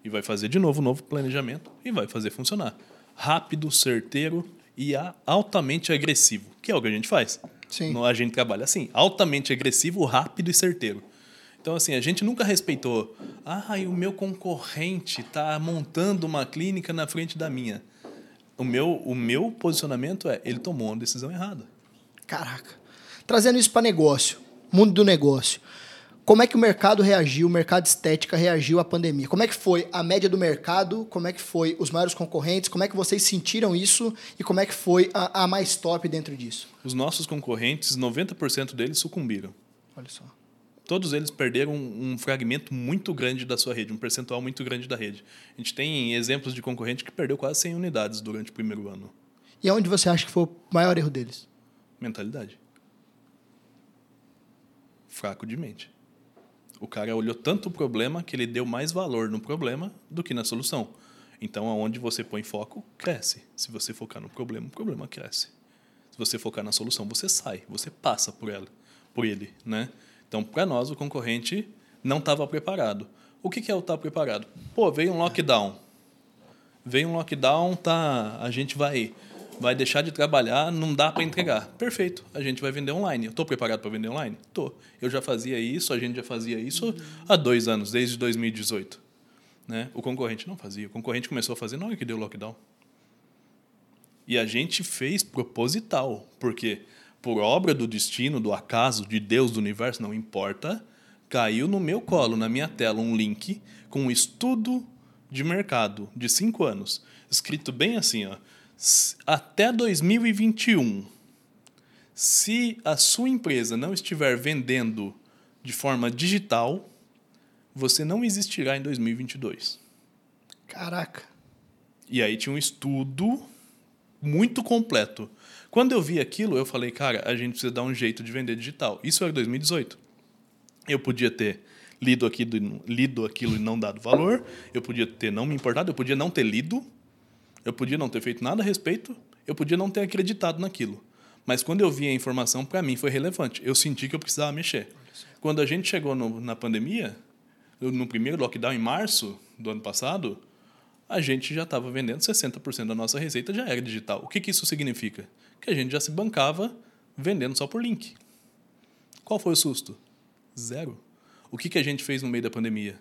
E vai fazer de novo um novo planejamento e vai fazer funcionar. Rápido, certeiro e altamente agressivo, que é o que a gente faz. Sim. No- A gente trabalha assim, altamente agressivo, rápido e certeiro. Então, assim, a gente nunca respeitou. Ah, e o meu concorrente está montando uma clínica na frente da minha. O meu, o meu posicionamento é, ele tomou uma decisão errada. Caraca. Trazendo isso para negócio, mundo do negócio. Como é que o mercado reagiu, o mercado estética reagiu à pandemia? Como é que foi a média do mercado? Como é que foi os maiores concorrentes? Como é que vocês sentiram isso? E como é que foi a, a mais top dentro disso? Os nossos concorrentes, 90% deles sucumbiram. Olha só. Todos eles perderam um fragmento muito grande da sua rede, um percentual muito grande da rede. A gente tem exemplos de concorrente que perdeu quase 100 unidades durante o primeiro ano. E aonde você acha que foi o maior erro deles? Mentalidade. Fraco de mente. O cara olhou tanto o problema que ele deu mais valor no problema do que na solução. Então, aonde você põe foco, cresce. Se você focar no problema, o problema cresce. Se você focar na solução, você sai, você passa por ela, por ele, né? Então, para nós, o concorrente não estava preparado. O que, que é o estar tá preparado? Pô, veio um lockdown. Veio um lockdown, tá? A gente vai vai deixar de trabalhar, não dá para entregar. Perfeito, a gente vai vender online. Eu estou preparado para vender online? Estou. Eu já fazia isso, a gente já fazia isso há dois anos, desde 2018. Né? O concorrente não fazia. O concorrente começou a fazer na hora que deu o lockdown. E a gente fez proposital, porque por obra do destino, do acaso, de Deus, do universo, não importa, caiu no meu colo, na minha tela, um link com um estudo de mercado de cinco anos, escrito bem assim, ó até 2021, se a sua empresa não estiver vendendo de forma digital, você não existirá em 2022. Caraca. E aí tinha um estudo muito completo. Quando eu vi aquilo, eu falei, cara, a gente precisa dar um jeito de vender digital. Isso era 2018. Eu podia ter lido aquilo, lido aquilo e não dado valor, eu podia ter não me importado, eu podia não ter lido, eu podia não ter feito nada a respeito, eu podia não ter acreditado naquilo. Mas quando eu vi a informação, para mim foi relevante. Eu senti que eu precisava mexer. Quando a gente chegou no, na pandemia, no primeiro lockdown em março do ano passado, a gente já estava vendendo 60% da nossa receita já era digital. O que, que isso significa? Que a gente já se bancava vendendo só por link. Qual foi o susto? Zero. O que, que a gente fez no meio da pandemia?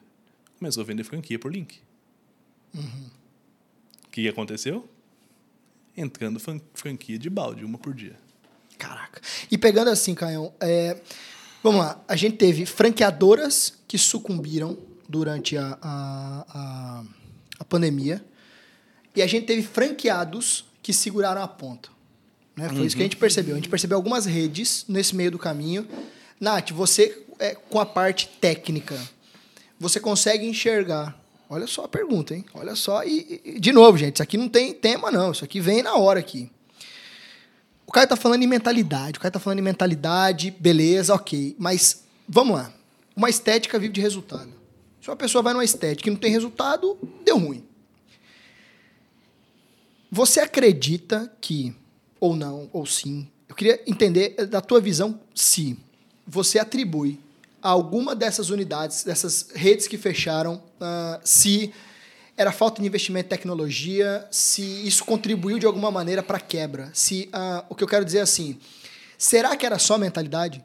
Começou a vender franquia por link. Uhum que aconteceu? Entrando franquia de balde, uma por dia. Caraca. E pegando assim, Caião, é, vamos lá. A gente teve franqueadoras que sucumbiram durante a, a, a, a pandemia e a gente teve franqueados que seguraram a ponta. Né? Foi uhum. isso que a uhum. gente percebeu. A gente percebeu algumas redes nesse meio do caminho. Nath, você, é, com a parte técnica, você consegue enxergar Olha só a pergunta, hein? Olha só. E, e, de novo, gente, isso aqui não tem tema, não. Isso aqui vem na hora aqui. O cara tá falando em mentalidade. O cara tá falando em mentalidade, beleza, ok. Mas vamos lá. Uma estética vive de resultado. Se uma pessoa vai numa estética e não tem resultado, deu ruim. Você acredita que, ou não, ou sim, eu queria entender da tua visão se você atribui alguma dessas unidades, dessas redes que fecharam, uh, se era falta de investimento em tecnologia, se isso contribuiu de alguma maneira para a quebra. Se uh, o que eu quero dizer é assim, será que era só mentalidade?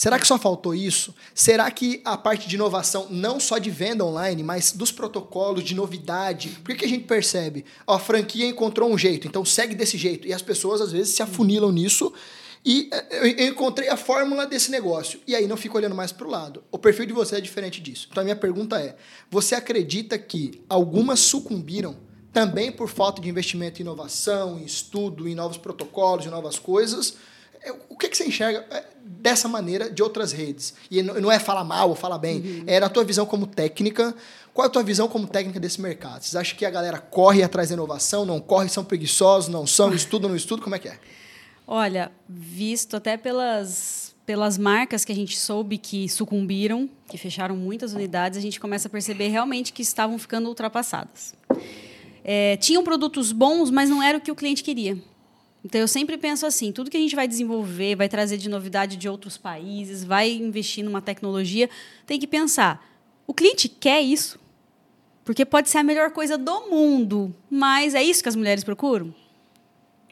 Será que só faltou isso? Será que a parte de inovação, não só de venda online, mas dos protocolos, de novidade? Por que, a gente percebe? Ó, a franquia encontrou um jeito, então segue desse jeito. E as pessoas, às vezes, se afunilam nisso e é, eu encontrei a fórmula desse negócio. E aí não fico olhando mais para o lado. O perfil de você é diferente disso. Então a minha pergunta é: você acredita que algumas sucumbiram também por falta de investimento em inovação, em estudo, em novos protocolos, em novas coisas? É, o que, que você enxerga é, dessa maneira de outras redes? E não é falar mal ou falar bem, uhum. é na tua visão como técnica. Qual é a tua visão como técnica desse mercado? Vocês acham que a galera corre atrás da inovação, não corre, são preguiçosos, não são, estudam, não estudam? Como é que é? Olha, visto até pelas, pelas marcas que a gente soube que sucumbiram, que fecharam muitas unidades, a gente começa a perceber realmente que estavam ficando ultrapassadas. É, tinham produtos bons, mas não era o que o cliente queria. Então eu sempre penso assim: tudo que a gente vai desenvolver, vai trazer de novidade de outros países, vai investir numa tecnologia, tem que pensar: o cliente quer isso? Porque pode ser a melhor coisa do mundo, mas é isso que as mulheres procuram?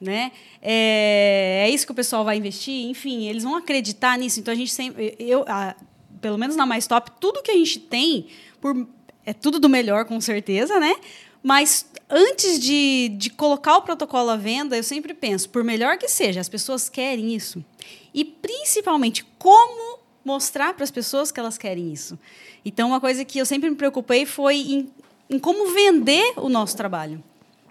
Né? É, é isso que o pessoal vai investir, enfim, eles vão acreditar nisso. Então a gente sempre, eu, a, pelo menos na Mais Top, tudo que a gente tem por, é tudo do melhor com certeza, né? Mas antes de, de colocar o protocolo à venda, eu sempre penso, por melhor que seja, as pessoas querem isso. E principalmente, como mostrar para as pessoas que elas querem isso. Então, uma coisa que eu sempre me preocupei foi em, em como vender o nosso trabalho.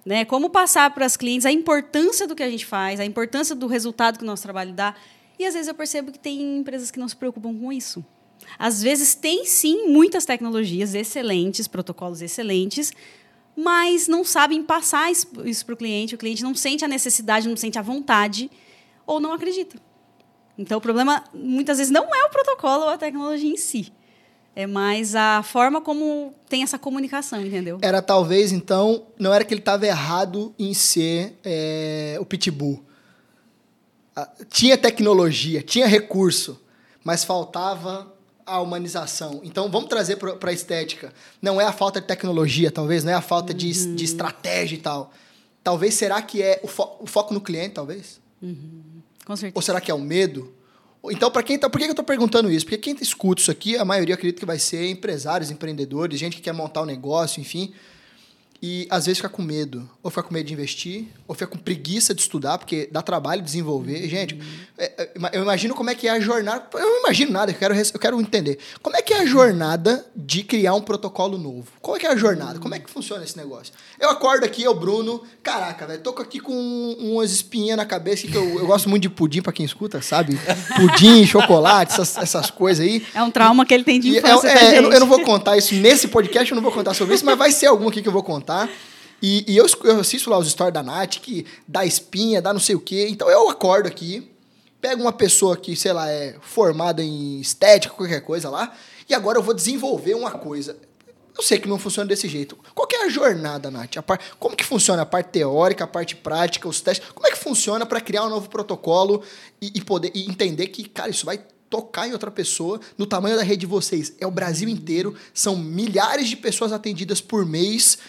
Né? Como passar para as clientes a importância do que a gente faz, a importância do resultado que o nosso trabalho dá. E às vezes eu percebo que tem empresas que não se preocupam com isso. Às vezes tem sim muitas tecnologias excelentes, protocolos excelentes, mas não sabem passar isso para o cliente. O cliente não sente a necessidade, não sente a vontade ou não acredita. Então, o problema muitas vezes não é o protocolo ou a tecnologia em si. É mais a forma como tem essa comunicação, entendeu? Era talvez, então, não era que ele estava errado em ser é, o pitbull. Ah, tinha tecnologia, tinha recurso, mas faltava a humanização. Então, vamos trazer para a estética. Não é a falta de tecnologia, talvez, não é a falta uhum. de, de estratégia e tal. Talvez, será que é o, fo o foco no cliente, talvez? Uhum. Com certeza. Ou será que é o medo? Então, para quem tá, por que eu estou perguntando isso? Porque quem escuta isso aqui, a maioria acredito que vai ser empresários, empreendedores, gente que quer montar um negócio, enfim e às vezes fica com medo. Ou fica com medo de investir, ou fica com preguiça de estudar, porque dá trabalho desenvolver. Uhum. Gente, é, é, eu imagino como é que é a jornada. Eu não imagino nada, eu quero, eu quero entender. Como é que é a jornada de criar um protocolo novo? Como é que é a jornada? Como é que funciona esse negócio? Eu acordo aqui, eu, Bruno, caraca, velho, tô aqui com umas espinhas na cabeça, que eu, eu gosto muito de pudim, para quem escuta, sabe? Pudim, chocolate, essas, essas coisas aí. É um trauma que ele tem de infância. É, é, eu, eu não vou contar isso nesse podcast, eu não vou contar sobre isso, mas vai ser algum aqui que eu vou contar tá? E, e eu, eu, assisto lá os stories da Nath, que dá espinha, dá não sei o quê. Então eu acordo aqui, pego uma pessoa que, sei lá, é formada em estética, qualquer coisa lá, e agora eu vou desenvolver uma coisa. Eu sei que não funciona desse jeito. Qual é a jornada, Nath? A par... Como que funciona a parte teórica, a parte prática, os testes? Como é que funciona para criar um novo protocolo e, e poder e entender que, cara, isso vai tocar em outra pessoa no tamanho da rede de vocês? É o Brasil inteiro, são milhares de pessoas atendidas por mês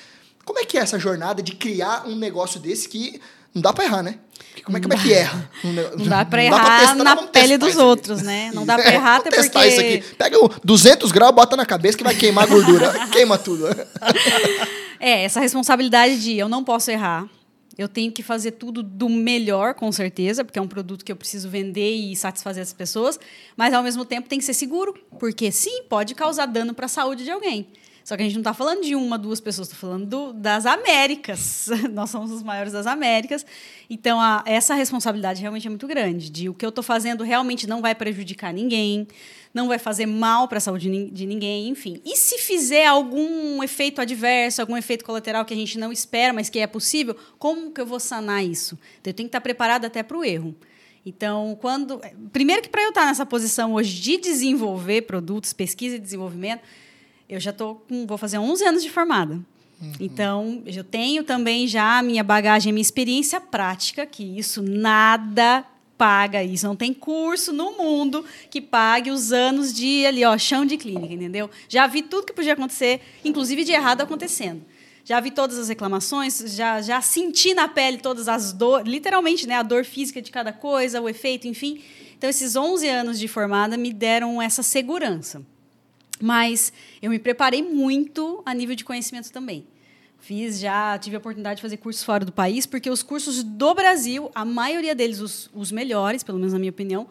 como é que é essa jornada de criar um negócio desse que não dá para errar, né? Como é, como é que erra? Não dá para errar dá testar, na pele dos outros, né? Não dá para errar até porque... testar isso aqui. Pega 200 graus, bota na cabeça que vai queimar a gordura. Queima tudo. é, essa responsabilidade de eu não posso errar. Eu tenho que fazer tudo do melhor, com certeza, porque é um produto que eu preciso vender e satisfazer as pessoas, mas ao mesmo tempo tem que ser seguro, porque sim, pode causar dano para a saúde de alguém. Só que a gente não está falando de uma, duas pessoas, estou falando do, das Américas. Nós somos os maiores das Américas. Então, a, essa responsabilidade realmente é muito grande. De o que eu estou fazendo realmente não vai prejudicar ninguém, não vai fazer mal para a saúde de ninguém, enfim. E se fizer algum efeito adverso, algum efeito colateral que a gente não espera, mas que é possível, como que eu vou sanar isso? Então, eu tenho que estar preparado até para o erro. Então, quando. Primeiro que para eu estar nessa posição hoje de desenvolver produtos, pesquisa e desenvolvimento eu já tô com, vou fazer 11 anos de formada. Uhum. Então, eu tenho também já a minha bagagem, a minha experiência prática, que isso nada paga isso. Não tem curso no mundo que pague os anos de ali, ó, chão de clínica, entendeu? Já vi tudo que podia acontecer, inclusive de errado acontecendo. Já vi todas as reclamações, já, já senti na pele todas as dores, literalmente, né, a dor física de cada coisa, o efeito, enfim. Então, esses 11 anos de formada me deram essa segurança. Mas eu me preparei muito a nível de conhecimento também. Fiz já, tive a oportunidade de fazer cursos fora do país, porque os cursos do Brasil, a maioria deles, os, os melhores, pelo menos na minha opinião,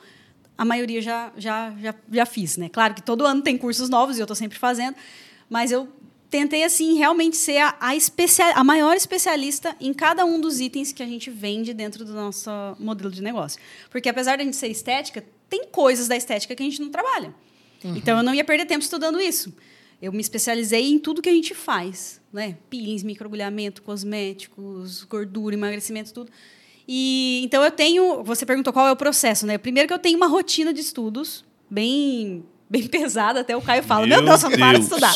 a maioria já, já, já, já fiz. Né? Claro que todo ano tem cursos novos e eu estou sempre fazendo, mas eu tentei assim realmente ser a, a, especial, a maior especialista em cada um dos itens que a gente vende dentro do nosso modelo de negócio. Porque apesar de a gente ser estética, tem coisas da estética que a gente não trabalha. Uhum. Então eu não ia perder tempo estudando isso. Eu me especializei em tudo que a gente faz, né? Peelings, microagulhamento, cosméticos, gordura, emagrecimento, tudo. E então eu tenho, você perguntou qual é o processo, né? Primeiro que eu tenho uma rotina de estudos bem bem pesada, até o Caio fala: "Meu, Deus, eu não paro de estudar".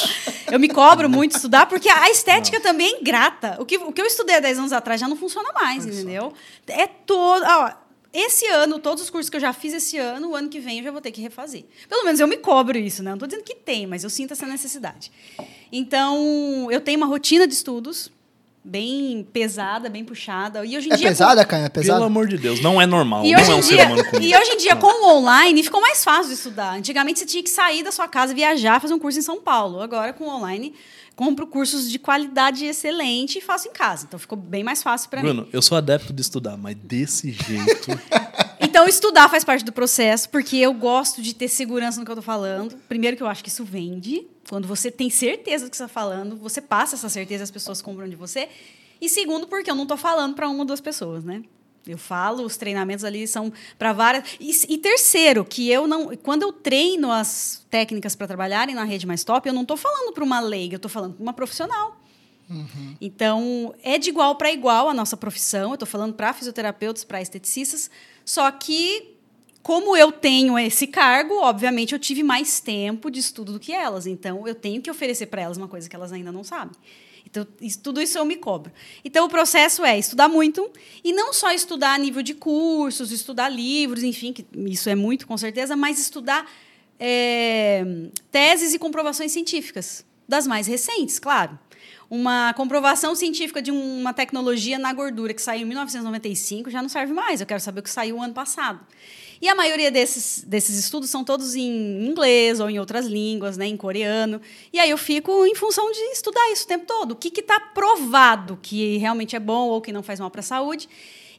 Eu me cobro muito de estudar porque a estética não. também é ingrata. O que, o que eu estudei há 10 anos atrás já não funciona mais, entendeu? É todo, ó, esse ano, todos os cursos que eu já fiz esse ano, o ano que vem eu já vou ter que refazer. Pelo menos eu me cobro isso, né? Não estou dizendo que tem, mas eu sinto essa necessidade. Então, eu tenho uma rotina de estudos, bem pesada, bem puxada. E hoje em É dia pesada, Caio? É Pelo pesada? amor de Deus, não é normal. E não hoje, é em um dia, ser humano comum. e hoje em dia, com o online, ficou mais fácil de estudar. Antigamente, você tinha que sair da sua casa, viajar, fazer um curso em São Paulo. Agora, com o online, compro cursos de qualidade excelente e faço em casa. Então, ficou bem mais fácil para mim. Bruno, eu sou adepto de estudar, mas desse jeito. Então, estudar faz parte do processo, porque eu gosto de ter segurança no que eu tô falando. Primeiro, que eu acho que isso vende. Quando você tem certeza do que você está falando, você passa essa certeza, as pessoas compram de você. E segundo, porque eu não tô falando para uma ou duas pessoas, né? Eu falo, os treinamentos ali são para várias. E, e terceiro, que eu não. Quando eu treino as técnicas para trabalharem na rede mais top, eu não estou falando para uma leiga, eu estou falando para uma profissional. Então, é de igual para igual a nossa profissão. Eu estou falando para fisioterapeutas, para esteticistas. Só que, como eu tenho esse cargo, obviamente eu tive mais tempo de estudo do que elas. Então, eu tenho que oferecer para elas uma coisa que elas ainda não sabem. Então, isso- tudo isso eu me cobro. Então, o processo é estudar muito, e não só estudar a nível de cursos, estudar livros, enfim, que isso é muito, com certeza, mas estudar é, teses e comprovações científicas, das mais recentes, claro. Uma comprovação científica de uma tecnologia na gordura que saiu em 1995 já não serve mais, eu quero saber o que saiu ano passado. E a maioria desses, desses estudos são todos em inglês ou em outras línguas, né, em coreano. E aí eu fico em função de estudar isso o tempo todo. O que está provado que realmente é bom ou que não faz mal para a saúde.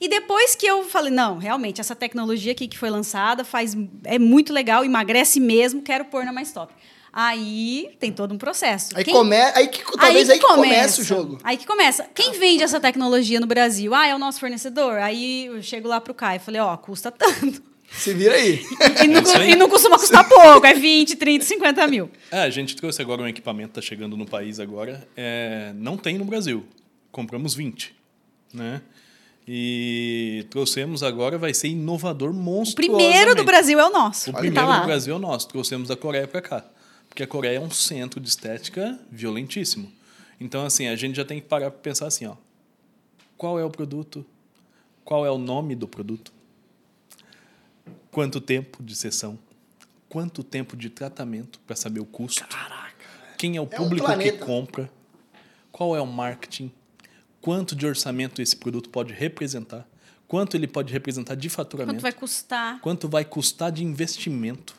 E depois que eu falei, não, realmente, essa tecnologia aqui que foi lançada faz, é muito legal, emagrece mesmo, quero pôr na mais top. Aí tem todo um processo. Aí, Quem- come... aí que talvez aí que, começa o jogo. Aí que começa. Quem vende essa tecnologia no Brasil? Ah, é o nosso fornecedor. Aí eu chego lá pro Caio e falei, ó, custa tanto. Se vira aí. E não, É aí. e não costuma custar pouco, é 20, 30, 50 mil. É, a gente trouxe agora um equipamento, tá chegando no país agora. É, não tem no Brasil. Compramos 20, né? E trouxemos agora, vai ser inovador O monstruosamente. primeiro do Brasil é o nosso. O primeiro tá do Brasil é o nosso. Trouxemos da Coreia para cá. Porque a Coreia é um centro de estética violentíssimo. Então, assim, a gente já tem que parar para pensar assim, ó. Qual é o produto? Qual é o nome do produto? Quanto tempo de sessão? Quanto tempo de tratamento para saber o custo? Caraca. Quem é o É um público que planeta. compra? Qual é o marketing? Quanto de orçamento esse produto pode representar? Quanto ele pode representar de faturamento? Quanto vai custar? Quanto vai custar de investimento?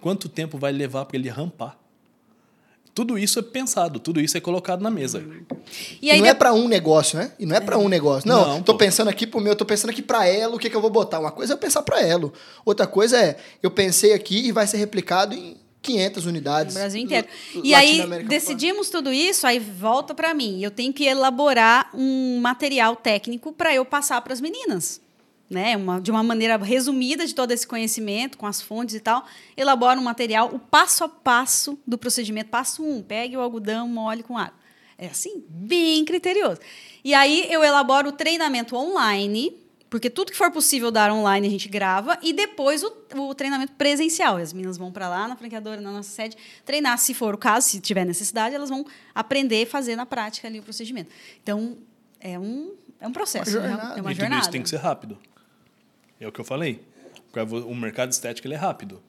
Quanto tempo vai levar para ele rampar? Tudo isso é pensado, tudo isso é colocado na mesa. E E aí não é pra um negócio, né? E não é pra um negócio. Não, Não, tô pô. pensando aqui pro meu, tô pensando aqui pra Elo, o que, que eu vou botar? Uma coisa é eu pensar pra Elo. Outra coisa é, eu pensei aqui e vai ser replicado em 500 unidades. No Brasil inteiro. L- E aí decidimos tudo isso, aí volta para mim. Eu tenho que elaborar um material técnico para eu passar para as meninas. Né? Uma, de uma maneira resumida de todo esse conhecimento, com as fontes e tal, elaboro um material, o passo a passo do procedimento. Passo um, pegue o algodão, molhe com água. É assim, bem criterioso. E aí eu elaboro o treinamento online, porque tudo que for possível dar online a gente grava, e depois o, o treinamento presencial. As meninas vão para lá na franqueadora, na nossa sede, treinar, se for o caso, se tiver necessidade, elas vão aprender a fazer na prática ali o procedimento. Então, é um, é um processo. Uma né? jornada. É uma e tudo jornada. isso tem que ser rápido. É o que eu falei. O mercado estético ele é rápido.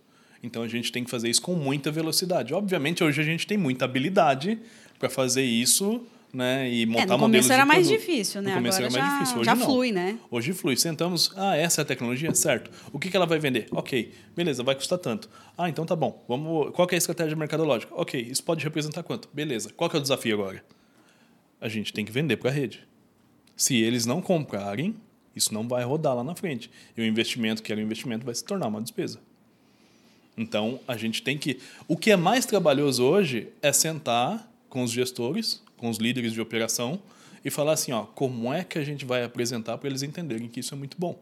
Então a gente tem que fazer isso com muita velocidade. Obviamente, hoje a gente tem muita habilidade para fazer isso né, e montar É, no modelos de era mais difícil, né? No começo Agora era mais já- difícil. Hoje já não. flui, né? Hoje flui. Sentamos, ah, essa é a tecnologia? Certo. O que, que ela vai vender? Ok, beleza, vai custar tanto. Ah, então tá bom. Vamos, qual é a estratégia mercadológica? Ok, isso pode representar quanto? Beleza. Qual é o desafio agora? A gente tem que vender para a rede. Se eles não comprarem, isso não vai rodar lá na frente. E o investimento, que era um investimento, vai se tornar uma despesa. Então, a gente tem que. O que é mais trabalhoso hoje é sentar com os gestores, com os líderes de operação e falar assim: ó, como é que a gente vai apresentar para eles entenderem que isso é muito bom?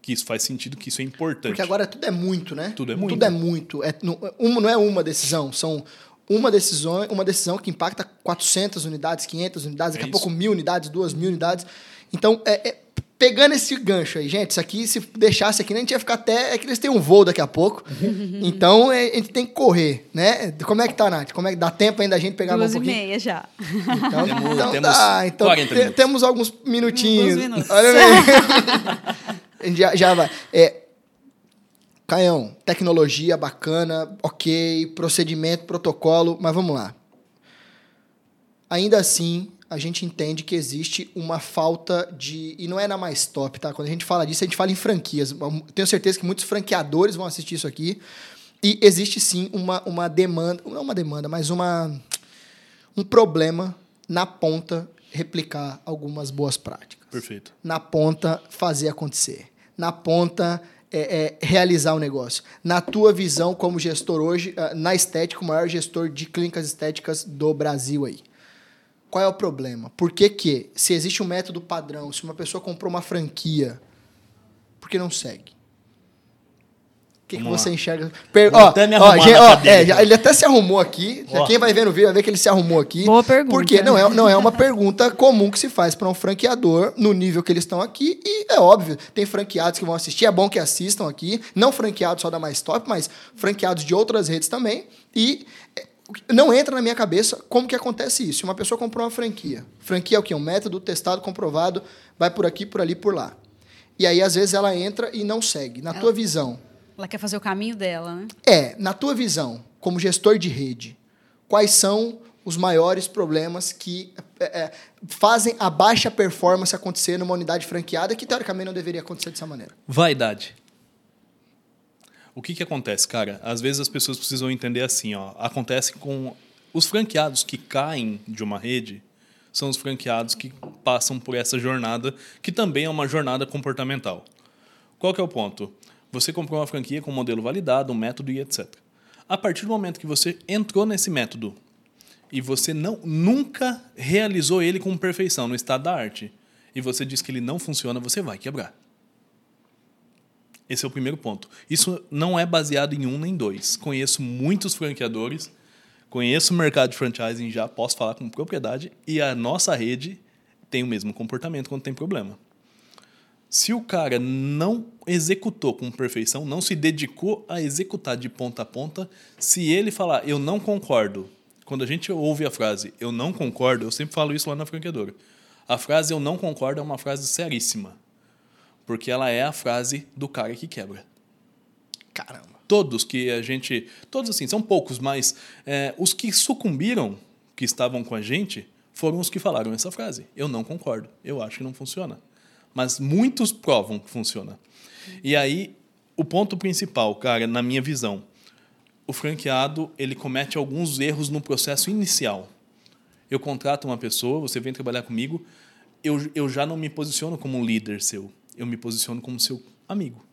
Que isso faz sentido, que isso é importante. Porque agora tudo é muito, né? Tudo é muito. Tudo é muito. É, não, uma, não é uma decisão, são uma decisão, uma decisão que impacta 400 unidades, 500 unidades, daqui É a pouco mil unidades, duas mil unidades. Então, é, é- pegando esse gancho aí, gente, isso aqui, se deixasse aqui, né, a gente ia ficar até... É que eles têm um voo daqui a pouco. então, é, a gente tem que correr, né? Como é que tá, Nath? Como é que dá tempo ainda a gente pegar mais Duas um e pouquinho? meia já. Então, Temos- então temos dá. Então, 40 te- minutos. temos alguns minutinhos. Alguns minutos. Olha aí. A gente já, já vai. É, Caião, tecnologia bacana, ok, procedimento, protocolo, mas vamos lá. Ainda assim, a gente entende que existe uma falta de. E não é na mais top, tá? Quando a gente fala disso, a gente fala em franquias. Tenho certeza que muitos franqueadores vão assistir isso aqui. E existe sim uma, uma demanda, não uma demanda, mas uma, um problema na ponta replicar algumas boas práticas. Perfeito. Na ponta, fazer acontecer. Na ponta, é, é, realizar o negócio. Na tua visão como gestor hoje, ah, na estética, o maior gestor de clínicas estéticas do Brasil aí. Qual é o problema? Por que que, se existe um método padrão, se uma pessoa comprou uma franquia, por que não segue? O que, que você enxerga? Per- ó, ó, gente, ó, é, já- ele até se arrumou aqui. Ó. Quem vai ver no vídeo vai ver que ele se arrumou aqui. Boa pergunta. Porque não é, não é uma pergunta comum que se faz para um franqueador no nível que eles estão aqui. E é óbvio, tem franqueados que vão assistir. É bom que assistam aqui. Não franqueados só da Mais Top, mas franqueados de outras redes também. E não entra na minha cabeça como que acontece isso. Uma pessoa comprou uma franquia. Franquia é o quê? Um método testado, comprovado, vai por aqui, por ali, por lá. E aí, às vezes, ela entra e não segue. Na tua visão, Ela quer fazer o caminho dela, né? é, na tua visão, como gestor de rede, quais são os maiores problemas que é, é, fazem a baixa performance acontecer numa unidade franqueada que, teoricamente, não deveria acontecer dessa maneira? Vaidade. O que, que acontece, cara? Às vezes as pessoas precisam entender assim, ó. Acontece com os franqueados que caem de uma rede, são os franqueados que passam por essa jornada, que também é uma jornada comportamental. Qual que é o ponto? Você comprou uma franquia com um modelo validado, um método e etc. A partir do momento que você entrou nesse método e você não nunca realizou ele com perfeição no estado da arte, e você diz que ele não funciona, você vai quebrar. Esse é o primeiro ponto. Isso não é baseado em um nem dois. Conheço muitos franqueadores, conheço o mercado de franchising já, posso falar com propriedade, e a nossa rede tem o mesmo comportamento quando tem problema. Se o cara não executou com perfeição, não se dedicou a executar de ponta a ponta, se ele falar eu não concordo, quando a gente ouve a frase eu não concordo, eu sempre falo isso lá na franqueadora. A frase eu não concordo é uma frase seríssima, porque ela é a frase do cara que quebra. Caramba. Todos que a gente. Todos assim, são poucos, mas é, os que sucumbiram, que estavam com a gente, foram os que falaram essa frase. Eu não concordo. Eu acho que não funciona. Mas muitos provam que funciona. E aí, o ponto principal, cara, na minha visão, o franqueado ele comete alguns erros no processo inicial. Eu contrato uma pessoa, você vem trabalhar comigo, eu, eu já não me posiciono como um líder seu. Eu me posiciono como seu amigo.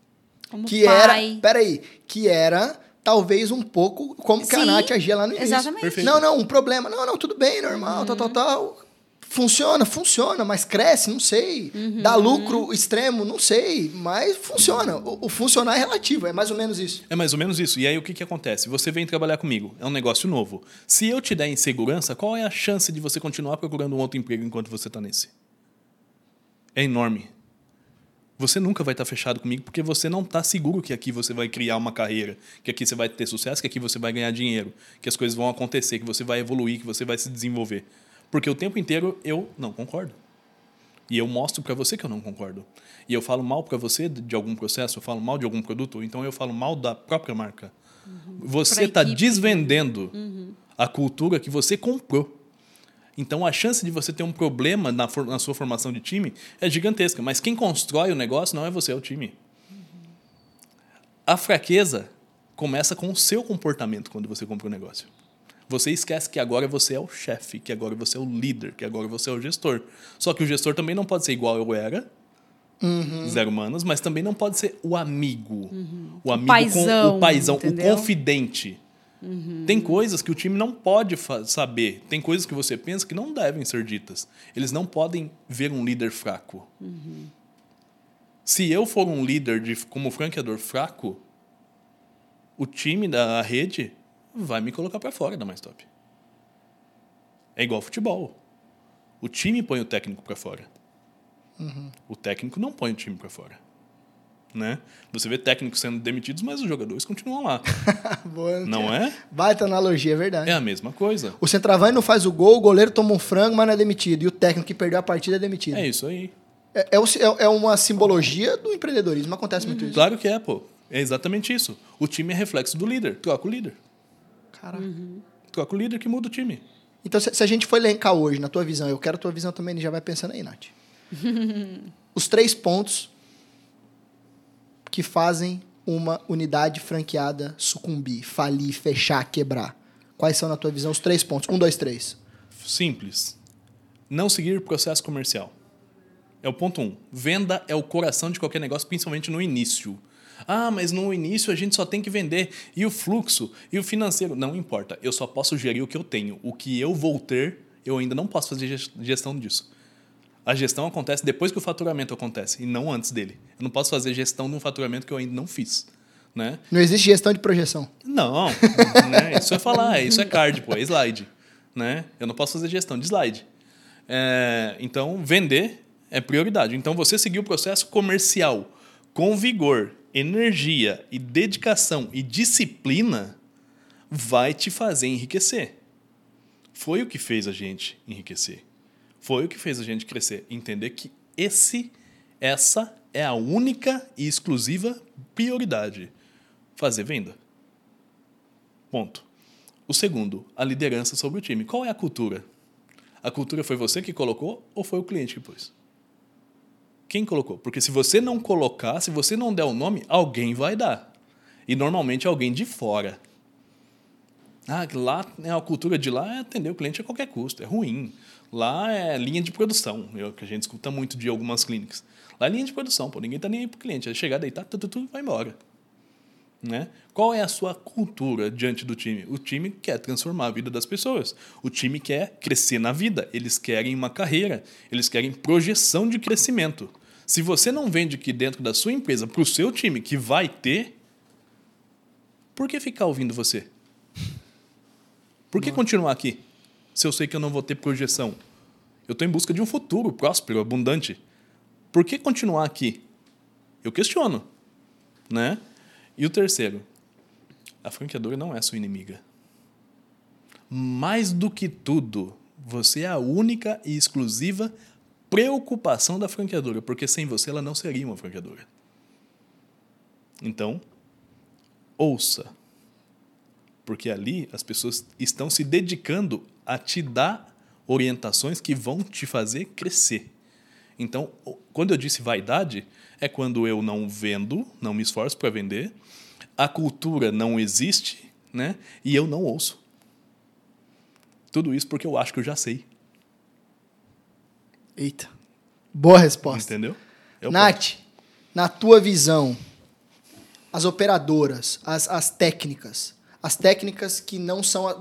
Como Que pai. era, peraí, que era talvez um pouco como que a Sim, Nath agia lá no início. exatamente. Perfeito. Não, não, um problema. Não, não, tudo bem, normal, tal, tal, tal. Funciona, funciona, mas cresce, não sei. Dá lucro extremo, não sei. Mas funciona. O, o funcionar é relativo, é mais ou menos isso. É mais ou menos isso. E aí o que, que acontece? Você vem trabalhar comigo, é um negócio novo. Se eu te der insegurança, qual é a chance de você continuar procurando um outro emprego enquanto você está nesse? É enorme. Você nunca vai estar fechado comigo porque você não está seguro que aqui você vai criar uma carreira, que aqui você vai ter sucesso, que aqui você vai ganhar dinheiro, que as coisas vão acontecer, que você vai evoluir, que você vai se desenvolver. Porque o tempo inteiro eu não concordo. E eu mostro para você que eu não concordo. E eu falo mal para você de algum processo, eu falo mal de algum produto, ou então eu falo mal da própria marca. Você Pra está desvendendo a cultura que você comprou. Então a chance de você ter um problema na, na sua formação de time é gigantesca. Mas quem constrói o negócio não é você, é o time. A fraqueza começa com o seu comportamento quando você compra um negócio. Você esquece que agora você é o chefe, que agora você é o líder, que agora você é o gestor. Só que o gestor também não pode ser igual eu era, zero humanos, mas também não pode ser o amigo. O amigo paizão, com o paizão, o entendeu? Confidente. Tem coisas que o time não pode saber. Tem coisas que você pensa que não devem ser ditas. Eles não podem ver um líder fraco. Se eu for um líder de, como franqueador fraco, o time da rede vai me colocar para fora da mais top. É igual futebol. O time põe o técnico para fora. O técnico não põe o time para fora. Né? Você vê técnicos sendo demitidos, mas os jogadores continuam lá. Boa, Não é? Baita analogia, é verdade. É a mesma coisa. O centroavante não faz o gol, o goleiro toma um frango, mas não é demitido. E o técnico que perdeu a partida é demitido. É isso aí. É, é é- é uma simbologia do empreendedorismo. Acontece muito isso. Claro que é, pô. É exatamente isso. O time é reflexo do líder. Troca o líder. Caraca. Troca o líder que muda o time. Então, se, se a gente for elencar hoje, na tua visão, eu quero a tua visão também, ele já vai pensando aí, Nath. Os três pontos que fazem uma unidade franqueada sucumbir, falir, fechar, quebrar. Quais são, na tua visão, os três pontos? Um, dois, três. Simples. Não seguir processo comercial. É o ponto um. Venda é o coração de qualquer negócio, principalmente no início. Ah, mas no início a gente só tem que vender. E o fluxo? E o financeiro? Não importa. Eu só posso gerir o que eu tenho. O que eu vou ter, eu ainda não posso fazer gestão disso. A gestão acontece depois que o faturamento acontece e não antes dele. Eu não posso fazer gestão de um faturamento que eu ainda não fiz. Né? Não existe gestão de projeção. Não, né? isso é falar, isso é card, pô, é slide. Né? Eu não posso fazer gestão de slide. É, então, vender é prioridade. Então, você seguir o processo comercial com vigor, energia e dedicação e disciplina vai te fazer enriquecer. Foi o que fez a gente enriquecer. Foi o que fez a gente crescer, entender que esse essa é a única e exclusiva prioridade, fazer venda. Ponto. O segundo, a liderança sobre o time. Qual é a cultura? A cultura foi você que colocou ou foi o cliente que pôs? Quem colocou? Porque se você não colocar, se você não der o nome, alguém vai dar. E normalmente alguém de fora. Ah, lá, né, a cultura de lá é atender o cliente a qualquer custo, é ruim. Lá é linha de produção, o que a gente escuta muito de algumas clínicas. Lá é linha de produção, pô, ninguém está nem aí para o cliente. É chegar, deitar, tudo, tudo, vai embora. Né? Qual é a sua cultura diante do time? O time quer transformar a vida das pessoas. O time quer crescer na vida. Eles querem uma carreira. Eles querem projeção de crescimento. Se você não vende aqui dentro da sua empresa para o seu time que vai ter, por que ficar ouvindo você? Por que continuar aqui? Se eu sei que eu não vou ter projeção? Eu estou em busca de um futuro próspero, abundante. Por que continuar aqui? Eu questiono, né? E o terceiro, a franqueadora não é sua inimiga. Mais do que tudo, você é a única e exclusiva preocupação da franqueadora, porque sem você ela não seria uma franqueadora. Então, ouça. Porque ali as pessoas estão se dedicando a te dar orientações que vão te fazer crescer. Então, quando eu disse vaidade, é quando eu não vendo, não me esforço para vender, a cultura não existe, né? E eu não ouço. Tudo isso porque eu acho que eu já sei. Eita. Boa resposta. Entendeu? Eu Nath, posso. na tua visão, as operadoras, as, as técnicas, as técnicas que não são. A,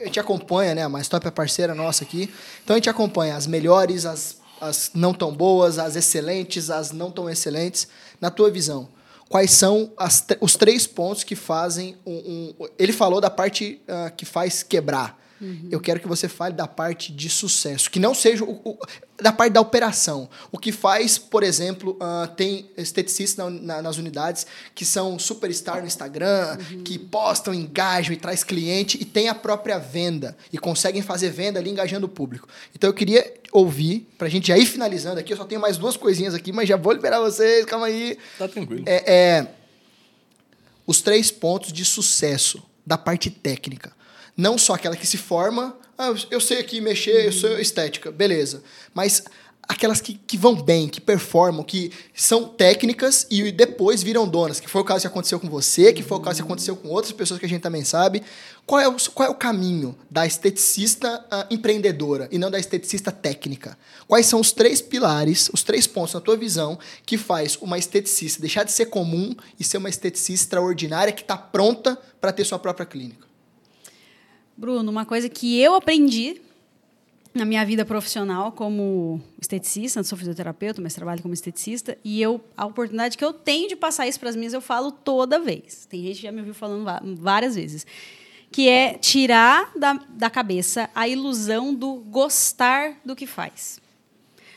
a gente acompanha, né? A Mais é parceira nossa aqui. Então a gente acompanha as melhores, as, as não tão boas, as excelentes, as não tão excelentes. Na tua visão, quais são as, os três pontos que fazem um. um ele falou da parte uh, que faz quebrar. Uhum. Eu quero que você fale da parte de sucesso, que não seja o, o, da parte da operação. O que faz, por exemplo, uh, tem esteticistas na, na, nas unidades que são superstar no Instagram, uhum. que postam, engajam e traz cliente e tem a própria venda e conseguem fazer venda ali engajando o público. Então eu queria ouvir, pra gente já ir finalizando aqui, eu só tenho mais duas coisinhas aqui, mas já vou liberar vocês, calma aí. Tá tranquilo. É, é os três pontos de sucesso da parte técnica. Não só aquela que se forma, ah, eu sei aqui mexer, eu sou estética, beleza. Mas aquelas que, que vão bem, que performam, que são técnicas e depois viram donas, que foi o caso que aconteceu com você, que foi o caso que aconteceu com outras pessoas que a gente também sabe. Qual é o, qual é o caminho da esteticista uh, empreendedora e não da esteticista técnica? Quais são os três pilares, os três pontos na tua visão que faz uma esteticista deixar de ser comum e ser uma esteticista extraordinária que está pronta para ter sua própria clínica? Bruno, uma coisa que eu aprendi na minha vida profissional como esteticista, sou fisioterapeuta, mas trabalho como esteticista, e eu a oportunidade que eu tenho de passar isso para as minhas, eu falo toda vez. Tem gente que já me ouviu falando várias vezes. Que é tirar da, da cabeça a ilusão do gostar do que faz.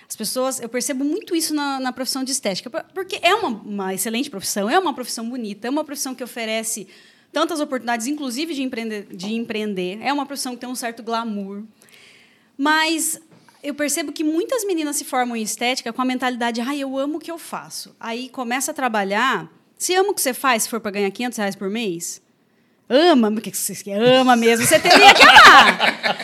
As pessoas, eu percebo muito isso na, na profissão de estética, porque é uma, uma excelente profissão, é uma profissão bonita, é uma profissão que oferece tantas oportunidades, inclusive de empreender, de empreender. É uma profissão que tem um certo glamour. Mas eu percebo que muitas meninas se formam em estética com a mentalidade, ah, eu amo o que eu faço. Aí começa a trabalhar. Se ama o que você faz, se for para ganhar 500 reais por mês, Ama, o que você? Ama mesmo, você teria que amar.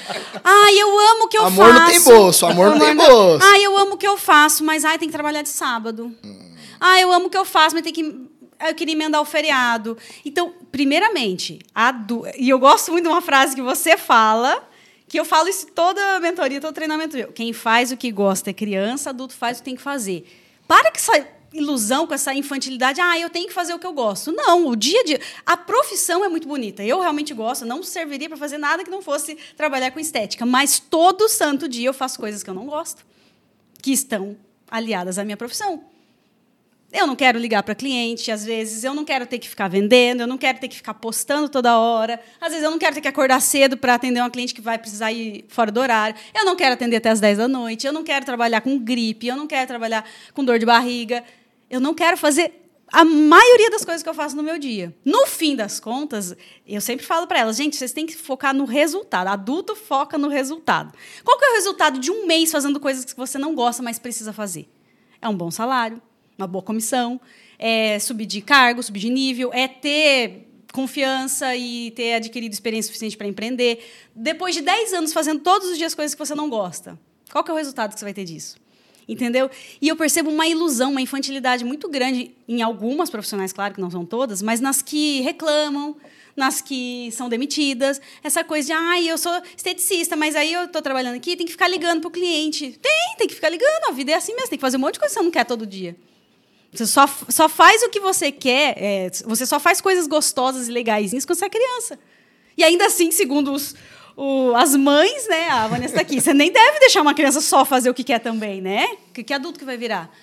Ai, eu amo o que eu Amor faço. não tem bolso, amor não tem bolso. Ai, eu amo o que eu faço, mas ai, tem que trabalhar de sábado. Hum. Ai, eu amo o que eu faço, mas tem que eu queria emendar o feriado. Então, primeiramente, du... e eu gosto muito de uma frase que você fala, que eu falo isso toda mentoria, todo treinamento meu. Quem faz o que gosta é criança, adulto faz o que tem que fazer. Para com essa ilusão, com essa infantilidade, ah, eu tenho que fazer o que eu gosto. Não, o dia a dia. A profissão é muito bonita. Eu realmente gosto, não serviria para fazer nada que não fosse trabalhar com estética. Mas todo santo dia eu faço coisas que eu não gosto, que estão aliadas à minha profissão. Eu não quero ligar para cliente, às vezes eu não quero ter que ficar vendendo, eu não quero ter que ficar postando toda hora. Às vezes eu não quero ter que acordar cedo para atender uma cliente que vai precisar ir fora do horário. Eu não quero atender até as 10 da noite, eu não quero trabalhar com gripe, eu não quero trabalhar com dor de barriga. Eu não quero fazer a maioria das coisas que eu faço no meu dia. No fim das contas, eu sempre falo para elas, gente, vocês têm que focar no resultado. Adulto foca no resultado. Qual que é o resultado de um mês fazendo coisas que você não gosta, mas precisa fazer? É um bom salário, uma boa comissão, é subir de cargo, subir de nível, é ter confiança e ter adquirido experiência suficiente para empreender. Depois de 10 anos fazendo todos os dias coisas que você não gosta, qual que é o resultado que você vai ter disso? Entendeu? E eu percebo uma ilusão, uma infantilidade muito grande em algumas profissionais, claro que não são todas, mas nas que reclamam, nas que são demitidas. Essa coisa de, ai, ah, eu sou esteticista, mas aí eu estou trabalhando aqui, tem que ficar ligando para o cliente. Tem, tem que ficar ligando. A vida é assim mesmo, tem que fazer um monte de coisa que você não quer todo dia. Você só, só faz o que você quer, é, você só faz coisas gostosas e legaisinhas quando você é criança. E ainda assim, segundo os, o, as mães, né? A Vanessa está aqui. Você nem deve deixar uma criança só fazer o que quer também, né? Que, que adulto que vai virar?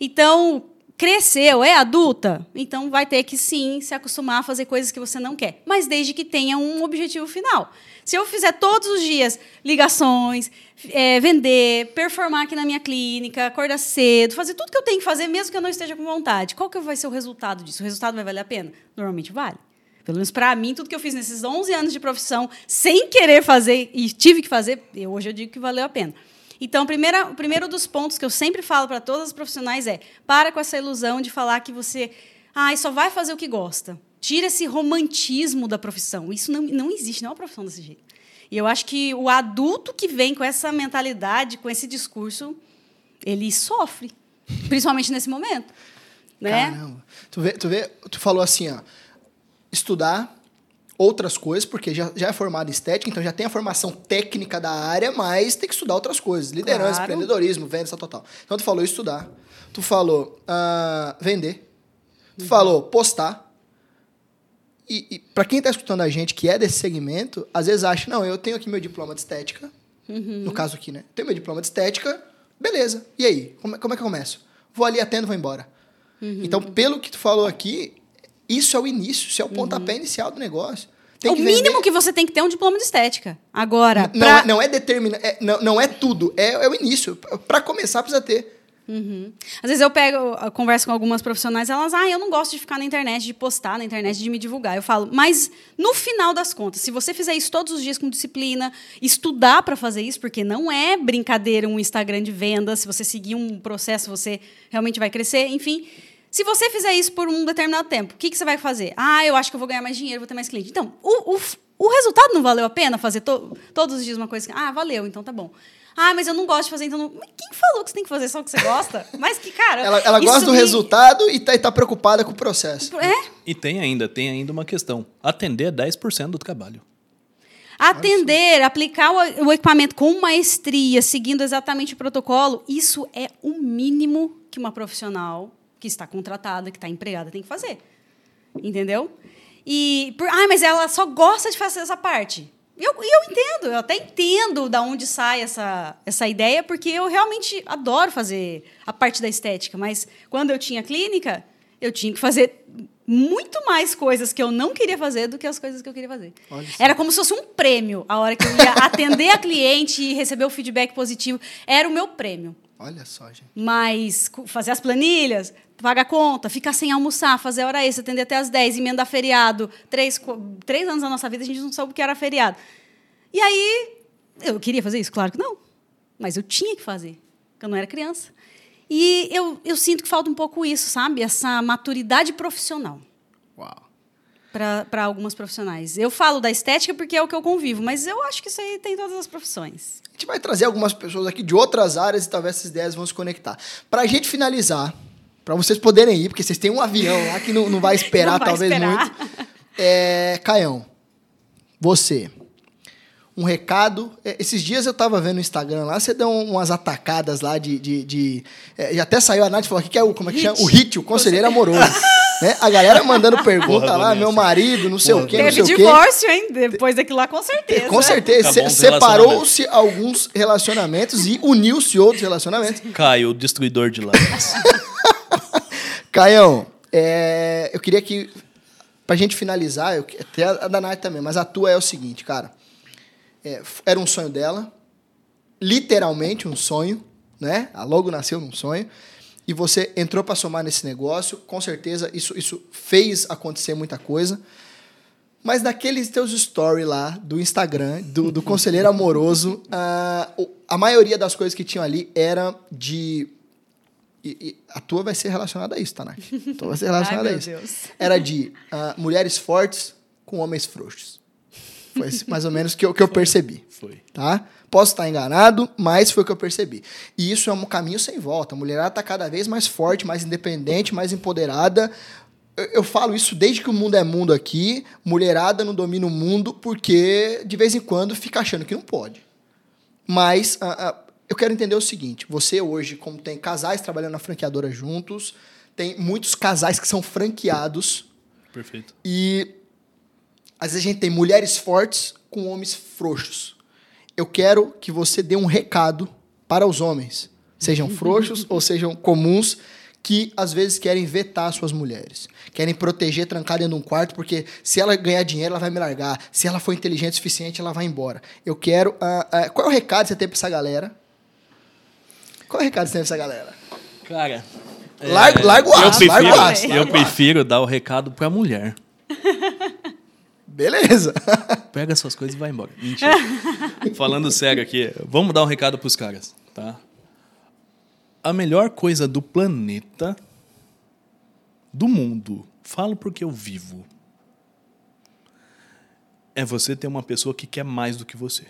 Então, cresceu, é adulta, então vai ter que sim se acostumar a fazer coisas que você não quer, mas desde que tenha um objetivo final. Se eu fizer todos os dias ligações, é, vender, performar aqui na minha clínica, acordar cedo, fazer tudo que eu tenho que fazer, mesmo que eu não esteja com vontade, qual que vai ser o resultado disso? O resultado vai valer a pena? Normalmente vale. Pelo menos para mim, tudo que eu fiz nesses 11 anos de profissão, sem querer fazer e tive que fazer, hoje eu digo que valeu a pena. Então, primeira, o primeiro dos pontos que eu sempre falo para todas as profissionais é: para com essa ilusão de falar que você ah, só vai fazer o que gosta. Tira esse romantismo da profissão. Isso não, não existe, não é uma profissão desse jeito. E eu acho que o adulto que vem com essa mentalidade, com esse discurso, ele sofre, principalmente nesse momento. Né? Caramba. Tu, vê, tu, vê, tu falou assim, ó estudar outras coisas, porque já, já é formado em estética, então já tem a formação técnica da área, mas tem que estudar outras coisas. Liderança, claro. empreendedorismo, vendas, tal, tal, tal. Então tu falou estudar, tu falou uh, vender, tu uhum. falou postar. E, e para quem está escutando a gente que é desse segmento, às vezes acha, não, eu tenho aqui meu diploma de estética, uhum. no caso aqui, né? Tenho meu diploma de estética, beleza. E aí? Como, como é que eu começo? Vou ali, atendo, vou embora. Uhum. Então, pelo que tu falou aqui, isso é o início, isso é o pontapé uhum. inicial do negócio. Tem o que mínimo que você tem que ter é um diploma de estética. Agora. Não, pra... não é determina, é, não, não é tudo, é, é o início. Para começar, precisa ter. Uhum. Às vezes eu pego, eu converso com algumas profissionais, elas, ah, eu não gosto de ficar na internet, de postar na internet, de me divulgar. Eu falo, mas no final das contas, se você fizer isso todos os dias com disciplina, estudar para fazer isso, porque não é brincadeira um Instagram de venda, se você seguir um processo, você realmente vai crescer, enfim. Se você fizer isso por um determinado tempo, o que, que você vai fazer? Ah, eu acho que eu vou ganhar mais dinheiro, vou ter mais cliente. Então, o, o, o resultado não valeu a pena fazer to, todos os dias uma coisa que. Ah, valeu, então tá bom. Ah, mas eu não gosto de fazer, então. Não... Quem falou que você tem que fazer só o que você gosta? Mas que, cara. ela ela gosta do me... resultado e tá, e tá preocupada com o processo. É? E tem ainda, tem ainda uma questão. Atender 10% do trabalho. Atender, aplicar o, o equipamento com maestria, seguindo exatamente o protocolo, isso é o mínimo que uma profissional que está contratada, que está empregada, tem que fazer. Entendeu? E, por, ah, mas ela só gosta de fazer essa parte. E eu, eu entendo, eu até entendo da onde sai essa, essa ideia, porque eu realmente adoro fazer a parte da estética, mas quando eu tinha clínica, eu tinha que fazer muito mais coisas que eu não queria fazer do que as coisas que eu queria fazer. Era como se fosse um prêmio a hora que eu ia atender a cliente e receber o feedback positivo. Era o meu prêmio. Olha só, gente. Mas fazer as planilhas, pagar conta, ficar sem almoçar, fazer hora extra, atender até as 10, emendar feriado. Três, três anos da nossa vida a gente não soube o que era feriado. E aí, eu queria fazer isso? Claro que não. Mas eu tinha que fazer, porque eu não era criança. E eu, eu sinto que falta um pouco isso, sabe? Essa maturidade profissional. Para algumas profissionais. Eu falo da estética porque é o que eu convivo, mas eu acho que isso aí tem em todas as profissões. A gente vai trazer algumas pessoas aqui de outras áreas e talvez essas ideias vão se conectar. Para a gente finalizar, para vocês poderem ir, porque vocês têm um avião lá que não, não vai esperar Não vai talvez esperar. muito. É, Caião, você, um recado. é, Esses dias eu tava vendo no Instagram lá, você deu um, umas atacadas lá de. de, de é, e até saiu a Nath e falou: o que, que é o. Como é que Hit. chama? O hit, o conselheiro amoroso. né? A galera mandando pergunta Porra, lá, meu marido, não sei Porra, o quê, não Teve sei o quê. divórcio, hein? Depois daquilo lá, com certeza. Com certeza. Se- Separou-se alguns relacionamentos e uniu-se outros relacionamentos. Caio, o destruidor de lares. Caião, é, eu queria que, pra gente finalizar, eu, até a da Nath também, mas a tua é o seguinte, cara. É, era um sonho dela, literalmente um sonho, né? A logo nasceu num sonho. E você entrou para somar nesse negócio, com certeza isso, isso fez acontecer muita coisa. Mas naqueles teus stories lá do Instagram, do, do conselheiro amoroso, o- a maioria das coisas que tinham ali era de. e- e a tua vai ser relacionada a isso, tá, Nath? A tua vai ser relacionada Ai, a meu isso. Deus. Era de ah, mulheres fortes com homens frouxos. Foi esse mais ou menos que eu, que eu percebi Foi. tá? Posso estar enganado, mas foi o que eu percebi. E isso é um caminho sem volta. A mulherada está cada vez mais forte, mais independente, mais empoderada. Eu, eu falo isso desde que o mundo é mundo aqui. Mulherada não domina o mundo porque de vez em quando fica achando que não pode. Mas ah, ah, eu quero entender o seguinte: você hoje, como tem casais trabalhando na franqueadora juntos, tem muitos casais que são franqueados. Perfeito. E às vezes a gente tem mulheres fortes com homens frouxos. Eu quero que você dê um recado para os homens, sejam frouxos ou sejam comuns, que às vezes querem vetar suas mulheres. Querem proteger, trancar dentro de um quarto, porque se ela ganhar dinheiro, ela vai me largar. Se ela for inteligente o suficiente, ela vai embora. Eu quero. ah, ah, qual é o recado que você tem para essa galera? Qual é o recado que você tem para essa galera? Cara. Larga- larga o eu aço, prefiro, larga o aço, Eu prefiro dar o recado pra mulher. Beleza. Pega suas coisas e vai embora. Mentira. Falando sério aqui, vamos dar um recado pros caras, tá? A melhor coisa do planeta, do mundo, falo porque eu vivo, é você ter uma pessoa que quer mais do que você.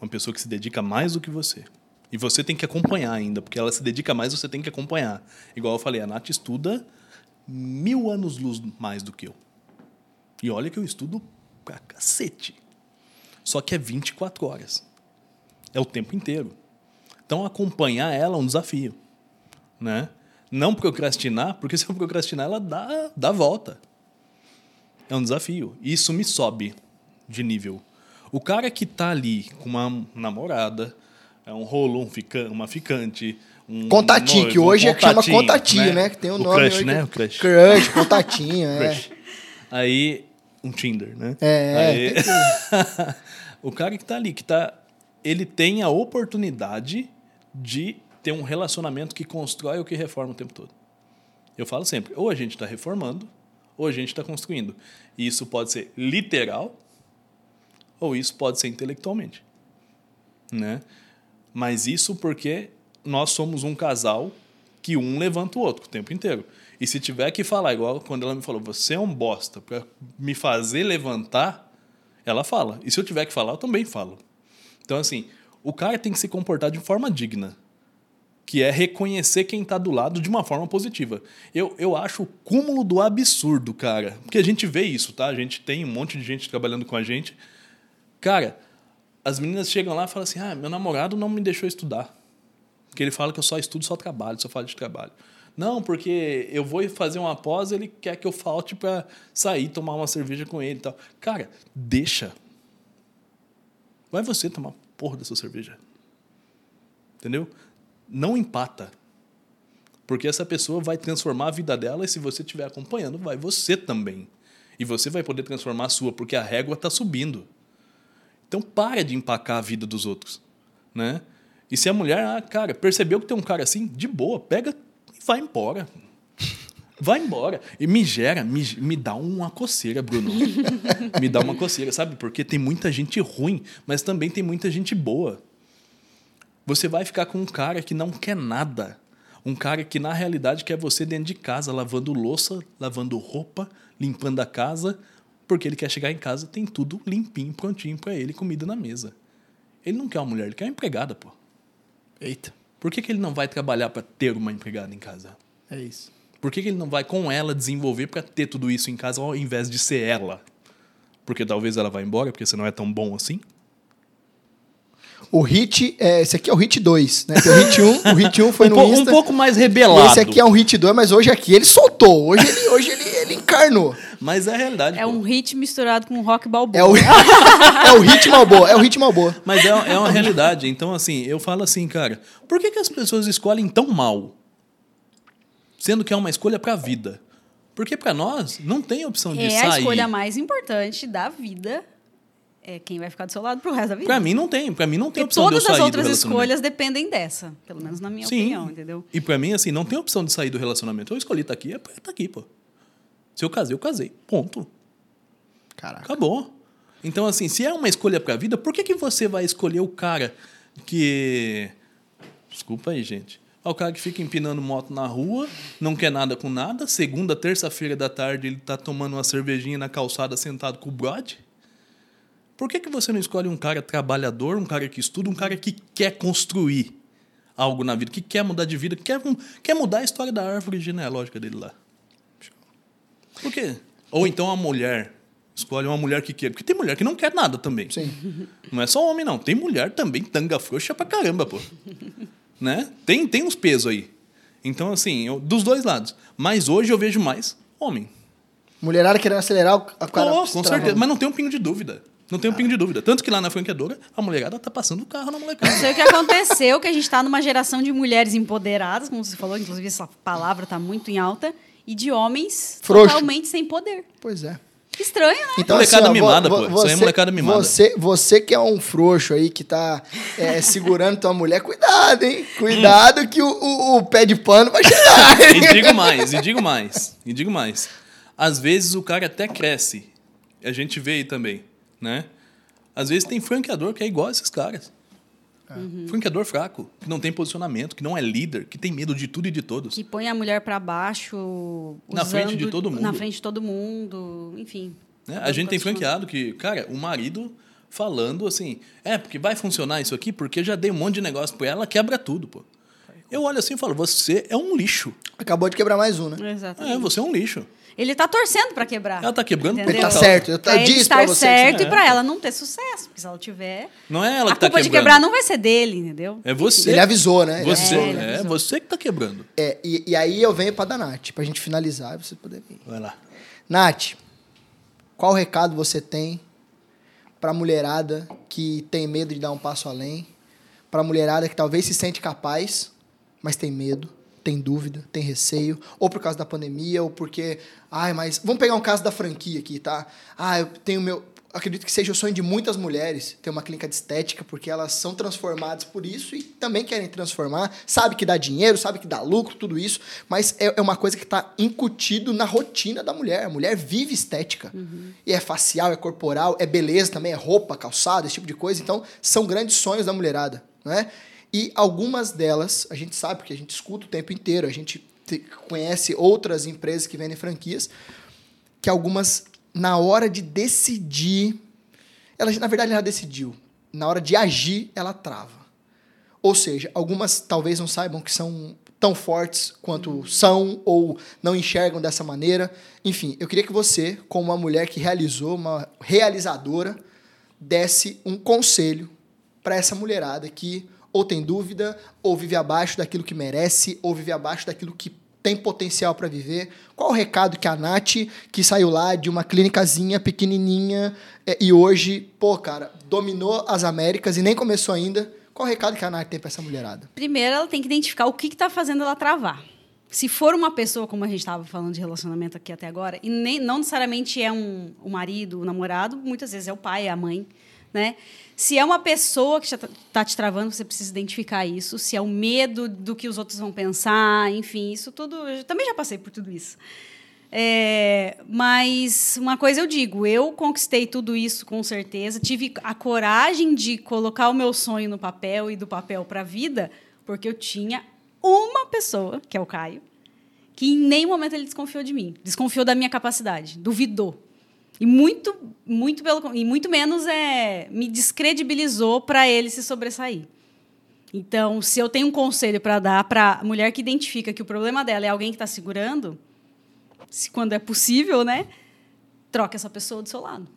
Uma pessoa que se dedica mais do que você. E você tem que acompanhar ainda, porque ela se dedica mais, você tem que acompanhar. Igual eu falei, a Nath estuda mil anos luz mais do que eu. E olha que eu estudo pra cacete. Só que é 24 horas. É o tempo inteiro. Então acompanhar ela é um desafio, né? Não procrastinar, porque se eu procrastinar ela dá dá volta. É um desafio. E isso me sobe de nível. O cara que tá ali com uma namorada, é um rolo, um fica, uma ficante, um Contatinho, noivo, que hoje um é que chama contatinho, né? Que tem o, o nome crush, hoje né? O crush. Crush, contatinho, é. Crush. Aí, um Tinder, né? É, o cara que tá ali, que tá. Ele tem a oportunidade de ter um relacionamento que constrói ou que reforma o tempo todo. Eu falo sempre, ou a gente está reformando, ou a gente está construindo. E isso pode ser literal, ou isso pode ser intelectualmente. Né? Mas isso porque nós somos um casal que um levanta o outro o tempo inteiro. E se tiver que falar, igual quando ela me falou, você é um bosta, para me fazer levantar, ela fala. E se eu tiver que falar, eu também falo. Então, assim, o cara tem que se comportar de forma digna, que é reconhecer quem está do lado de uma forma positiva. Eu, eu acho o cúmulo do absurdo, cara. Porque a gente vê isso, tá? A gente tem um monte de gente trabalhando com a gente. Cara, as meninas chegam lá e falam assim: ah, meu namorado não me deixou estudar. Porque ele fala que eu só estudo, só trabalho, só falo de trabalho. Não, porque eu vou fazer uma pós, ele quer que eu falte para sair, tomar uma cerveja com ele e tal. Cara, deixa. Vai você tomar porra da sua cerveja. Entendeu? Não empata. Porque essa pessoa vai transformar a vida dela e se você estiver acompanhando, vai você também. E você vai poder transformar a sua, porque a régua está subindo. Então para de empacar a vida dos outros, né? E se a mulher, ah, cara, percebeu que tem um cara assim, de boa, pega e vai embora. Vai embora. E me gera, me, me dá uma coceira, Bruno. me dá uma coceira, sabe? Porque tem muita gente ruim, mas também tem muita gente boa. Você vai ficar com um cara que não quer nada. Um cara que, na realidade, quer você dentro de casa, lavando louça, lavando roupa, limpando a casa, porque ele quer chegar em casa, tem tudo limpinho, prontinho para ele, comida na mesa. Ele não quer uma mulher, ele quer uma empregada, pô. Eita. Por que, que ele não vai trabalhar para ter uma empregada em casa? É isso. Por que, que ele não vai com ela desenvolver para ter tudo isso em casa ao invés de ser ela? Porque talvez ela vá embora, porque você não é tão bom assim? O hit, é, esse aqui é o hit 2, né? Tem o hit 1, o hit 1 foi um, no po- um Insta. pouco mais rebelado. Esse aqui é um hit 2, mas hoje aqui ele soltou. Hoje ele, hoje ele, ele encarnou. Mas é a realidade. É pô. um hit misturado com rock balboa. É o, é o hit Malboa, é o hit Malboa. Mas é, é uma realidade. Então, assim, eu falo assim, cara, por que, que as pessoas escolhem tão mal? Sendo que é uma escolha pra vida. Porque pra nós não tem opção de É sair. a escolha mais importante da vida. É quem vai ficar do seu lado pro resto da vida. Pra mim não tem. Pra mim não tem Porque opção de eu todas sair as do outras relacionamento. escolhas dependem dessa. Pelo menos na minha Sim. opinião, entendeu? E pra mim, assim, não tem opção de sair do relacionamento. Eu escolhi estar aqui, é pra estar aqui, pô. Se eu casei, eu casei. Ponto. Caraca. Acabou. Então, assim, se é uma escolha pra vida, por que, que você vai escolher o cara que. Desculpa aí, gente. É o cara que fica empinando moto na rua, não quer nada com nada. Segunda, terça-feira da tarde, ele tá tomando uma cervejinha na calçada sentado com o brode. Por que, que você não escolhe um cara trabalhador, um cara que estuda, um cara que quer construir algo na vida, que quer mudar de vida, que quer, quer mudar a história da árvore genealógica dele lá? Por quê? Ou então a mulher. Escolhe uma mulher que quer. Porque tem mulher que não quer nada também. Sim. Não é só homem, não. Tem mulher também, tanga frouxa pra caramba, pô. né? Tem, tem uns pesos aí. Então, assim, eu- dos dois lados. Mas hoje eu vejo mais homem. Mulherada querendo acelerar o a cara. Com certeza. Mas não tem um pingo de dúvida. Não tem um pingo de dúvida. Tanto que lá na franqueadora, a mulherada tá passando o carro na molecada. Não sei o que aconteceu, que a gente está numa geração de mulheres empoderadas, como você falou, inclusive essa palavra está muito em alta, e de homens Frouxo. totalmente sem poder. Pois é. Estranho, né? Molecada ó, vo- mimada, vo- pô. Isso aí é molecada mimada. Você, você que é um frouxo aí, que tá é, segurando tua mulher, cuidado, hein? Cuidado que o, o- o pé de pano vai chegar. E digo mais, e digo mais, e digo mais. Às vezes o cara até cresce. A gente vê aí também, né? Às vezes tem franqueador que é igual a esses caras. Franqueador fraco, que não tem posicionamento, que não é líder, que tem medo de tudo e de todos. Que põe a mulher para baixo. Na frente de usando- todo mundo. Na frente de todo mundo, enfim. né? A gente tem franqueado que, cara, o marido falando assim, é, porque vai funcionar isso aqui, porque eu já dei um monte de negócio pra ela, quebra tudo, pô. Eu olho assim e falo, você é um lixo. Acabou de quebrar mais um, né? Exatamente. É, você é um lixo. Ele tá torcendo para quebrar. Ela tá quebrando Entendeu? Ele tá certo. Eu, Pra eu ele estar pra você. certo que- e para ela não ter sucesso. Porque se ela tiver. Não é ela a que tá culpa de quebrando. quebrar não vai ser dele, entendeu? É você. Ele avisou, né? Você, É, avisou. é, avisou. você que tá quebrando. É, e, e aí eu venho pra dar Nath, pra gente finalizar e você poder vir. Vai lá. Nath, qual recado você tem pra mulherada que tem medo de dar um passo além? Pra mulherada que talvez se sente capaz, mas tem medo, tem dúvida, tem receio, ou por causa da pandemia, ou porque. Ai, mas. Vamos pegar um caso da franquia aqui, tá? Ah, eu tenho meu. Acredito que seja o sonho de muitas mulheres ter uma clínica de estética, porque elas são transformadas por isso e também querem transformar. Sabe que dá dinheiro, sabe que dá lucro, tudo isso, mas é, é uma coisa que está incutido na rotina da mulher. A mulher vive estética. E é facial, é corporal, é beleza também, é roupa, calçado, esse tipo de coisa. Então, são grandes sonhos da mulherada, né? E algumas delas, a gente sabe, porque a gente escuta o tempo inteiro, a gente te- conhece outras empresas que vendem franquias, que algumas, na hora de decidir, ela, na verdade, ela decidiu. Na hora de agir, ela trava. Ou seja, algumas talvez não saibam que são tão fortes quanto são ou não enxergam dessa maneira. Enfim, eu queria que você, como uma mulher que realizou, uma realizadora, desse um conselho para essa mulherada que ou tem dúvida, ou vive abaixo daquilo que merece, ou vive abaixo daquilo que tem potencial para viver. Qual o recado que a Nath, que saiu lá de uma clínicazinha pequenininha é, e hoje, pô, cara, dominou as Américas e nem começou ainda, qual o recado que a Nath tem para essa mulherada? Primeiro, ela tem que identificar o que está fazendo ela travar. Se for uma pessoa, como a gente estava falando de relacionamento aqui até agora, e nem, não necessariamente é um, o marido, o namorado, muitas vezes é o pai, é a mãe, né? Se é uma pessoa que está te travando, você precisa identificar isso. Se é o medo do que os outros vão pensar, enfim, isso tudo. Eu também já passei por tudo isso. É, mas uma coisa eu digo, eu conquistei tudo isso com certeza, tive a coragem de colocar o meu sonho no papel e do papel para a vida, porque eu tinha uma pessoa, que é o Caio, que em nenhum momento ele desconfiou de mim, desconfiou da minha capacidade, duvidou. E muito, muito pelo e muito menos é me descredibilizou para ele se sobressair. Então, se eu tenho um conselho para dar para mulher que identifica que o problema dela é alguém que está segurando, se quando é possível, né, troque essa pessoa do seu lado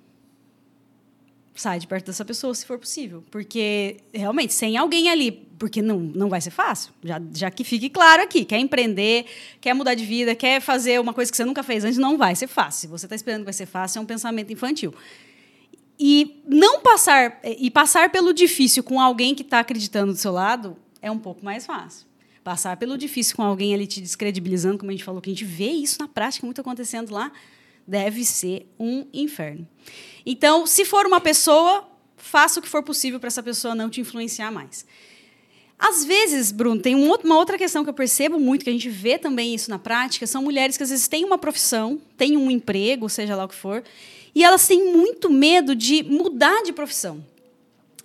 sai de perto dessa pessoa se for possível. Porque, realmente, sem alguém ali, porque não, não vai ser fácil, já, já que fique claro aqui, quer empreender, quer mudar de vida, quer fazer uma coisa que você nunca fez antes, não vai ser fácil. Se você está esperando que vai ser fácil, é um pensamento infantil. E não passar, e passar pelo difícil com alguém que está acreditando do seu lado é um pouco mais fácil. Passar pelo difícil com alguém ali te descredibilizando, como a gente falou, que a gente vê isso na prática muito acontecendo lá, deve ser um inferno. Então, se for uma pessoa, faça o que for possível para essa pessoa não te influenciar mais. Às vezes, Bruno, tem uma outra questão que eu percebo muito, que a gente vê também isso na prática, são mulheres que às vezes têm uma profissão, têm um emprego, seja lá o que for, e elas têm muito medo de mudar de profissão.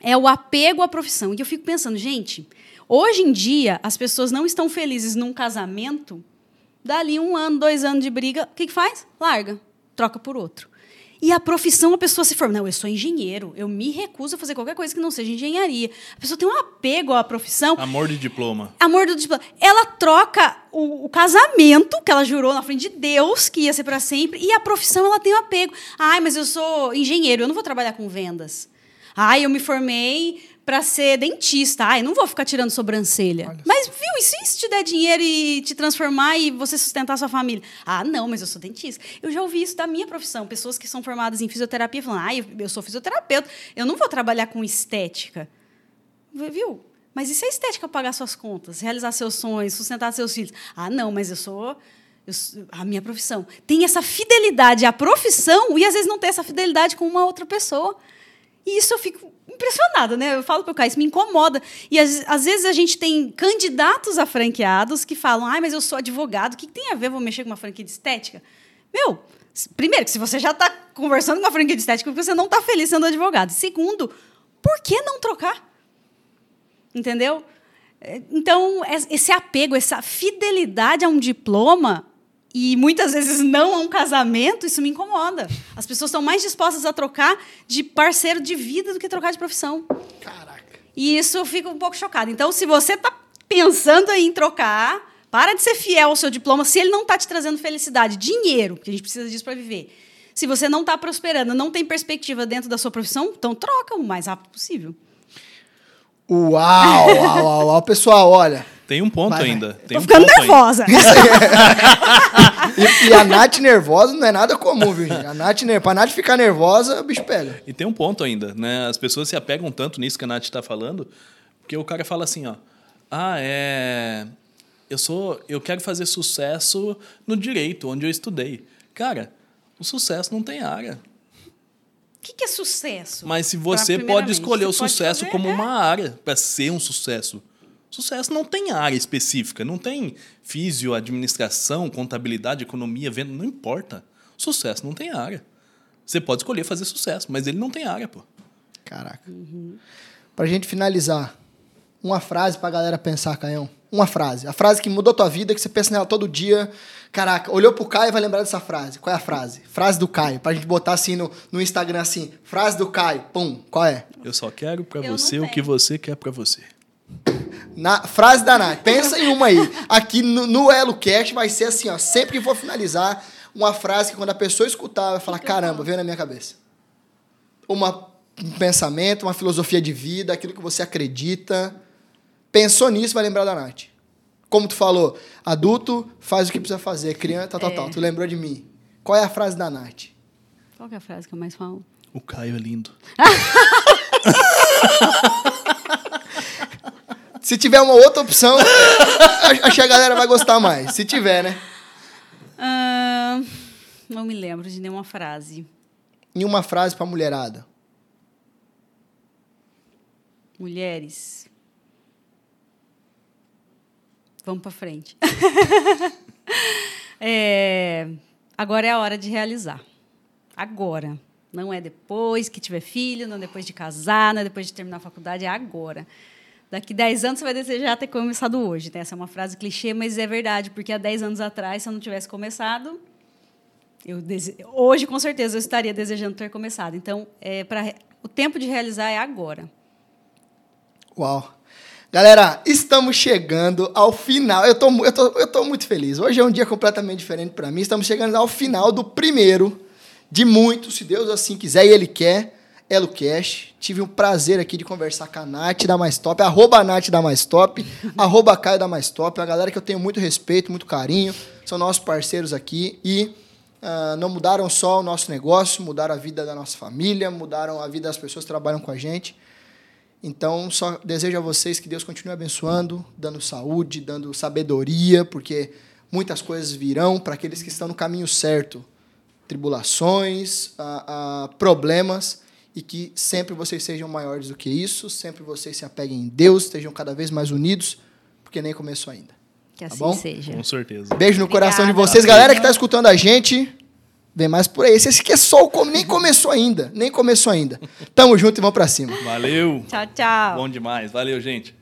É o apego à profissão. E eu fico pensando, gente, hoje em dia as pessoas não estão felizes num casamento, dali um ano, dois anos de briga, o que, que faz? Larga, troca por outro. E a profissão, a pessoa se forma. Não, eu sou engenheiro. Eu me recuso a fazer qualquer coisa que não seja engenharia. A pessoa tem um apego à profissão. Amor de diploma. Amor do diploma. Ela troca o, o casamento que ela jurou na frente de Deus, que ia ser para sempre, e a profissão ela tem um apego. Ai, mas eu sou engenheiro, eu não vou trabalhar com vendas. Ai, eu me formei para ser dentista. Ai, não vou ficar tirando sobrancelha. Olha mas, viu, e se te der dinheiro e te transformar e você sustentar sua família? Ah, não, mas eu sou dentista. Eu já ouvi isso da minha profissão. Pessoas que são formadas em fisioterapia falando, ah, eu sou fisioterapeuta, eu não vou trabalhar com estética. Viu? Mas e se a estética pagar suas contas, realizar seus sonhos, sustentar seus filhos? Ah, não, mas eu sou eu, a minha profissão. Tem essa fidelidade à profissão e às vezes não tem essa fidelidade com uma outra pessoa. E isso eu fico impressionada, né? Eu falo para o Caio, isso me incomoda. E às, às, vezes a gente tem candidatos a franqueados que falam, ah, mas eu sou advogado, o que, que tem a ver vou mexer com uma franquia de estética? Meu, primeiro, que se você já está conversando com uma franquia de estética, porque você não está feliz sendo advogado. Segundo, por que não trocar? Entendeu? É, então, esse apego, essa fidelidade a um diploma e muitas vezes não a um casamento, isso me incomoda. As pessoas estão mais dispostas a trocar de parceiro de vida do que trocar de profissão. Caraca. E isso eu fico um pouco chocada. Então, se você está pensando em trocar, para de ser fiel ao seu diploma se ele não está te trazendo felicidade, dinheiro, porque a gente precisa disso para viver. Se você não está prosperando, não tem perspectiva dentro da sua profissão, então troca o mais rápido possível. Uau, uau, uau, uau. Pessoal, olha, tem um ponto vai, ainda. Tem Tô um ficando nervosa. e, e, a Nath nervosa não é nada comum, viu, gente? A Nath, pra Nath ficar nervosa, o bicho pega. E tem um ponto ainda, né? As pessoas se apegam tanto nisso que a Nath está falando, porque o cara fala assim, ó. Ah, é. Eu sou. Eu quero fazer sucesso no direito, onde eu estudei. Cara, o sucesso não tem área. O que, que é sucesso? Mas se você pode escolher o sucesso fazer, como é. uma área para ser um sucesso. Sucesso não tem área específica, não tem físio, administração, contabilidade, economia, venda, não importa. Sucesso não tem área. Você pode escolher fazer sucesso, mas ele não tem área, pô. Caraca. Uhum. Pra gente finalizar, uma frase pra galera pensar, Caião. Uma frase. A frase que mudou tua vida, que você pensa nela todo dia. Caraca, olhou pro Caio e vai lembrar dessa frase. Qual é a frase? Frase do Caio. Pra gente botar assim no, no Instagram assim. Frase do Caio. Pum. Qual é? Eu só quero pra Eu você o que você quer pra você. Na frase da Nath. Pensa em uma aí. Aqui no, no Elo Cast vai ser assim, ó. Sempre que for finalizar, uma frase que quando a pessoa escutar, vai falar: caramba, veio na minha cabeça. Uma, um pensamento, uma filosofia de vida, aquilo que você acredita. Pensou nisso, vai lembrar da Nath. Como tu falou, adulto faz o que precisa fazer, criança, tal, tal, é. tal. Tu lembrou de mim. Qual é a frase da Nath? Qual é a frase que eu mais falo? O Caio é lindo. Se tiver uma outra opção, acho que a galera vai gostar mais. Se tiver, né? Uh, não me lembro de nenhuma frase. Nenhuma frase pra mulherada. Mulheres. Vamos para frente. é, agora é a hora de realizar. Agora. Não é depois que tiver filho, não é depois de casar, não é depois de terminar a faculdade, é agora. Daqui 10 anos você vai desejar ter começado hoje. Né? Essa é uma frase clichê, mas é verdade, porque há 10 anos atrás, se eu não tivesse começado, eu dese... hoje com certeza eu estaria desejando ter começado. Então, é o tempo de realizar é agora. Uau. Galera, estamos chegando ao final. Eu tô, eu, tô, eu tô muito feliz. Hoje é um dia completamente diferente para mim. Estamos chegando ao final do primeiro de muitos, se Deus assim quiser e Ele quer, Elo Cash. Tive um prazer aqui de conversar com a Nath da Mais Top, arroba Nath da Mais Top, arroba Caio da Mais Top. A galera que eu tenho muito respeito, muito carinho. São nossos parceiros aqui e uh, não mudaram só o nosso negócio, mudaram a vida da nossa família, mudaram a vida das pessoas que trabalham com a gente. Então, só desejo a vocês que Deus continue abençoando, dando saúde, dando sabedoria, porque muitas coisas virão para aqueles que estão no caminho certo. Tribulações, a, a problemas, e que sempre vocês sejam maiores do que isso, sempre vocês se apeguem em Deus, estejam cada vez mais unidos, porque nem começou ainda. Que assim tá bom? seja. Com certeza. Beijo no Obrigada. coração de vocês. Galera que está escutando a gente, vem mais por aí. Esse aqui é só o nem começou ainda, nem começou ainda. Tamo junto e vamos para cima. Valeu. Tchau, tchau. Bom demais. Valeu, gente.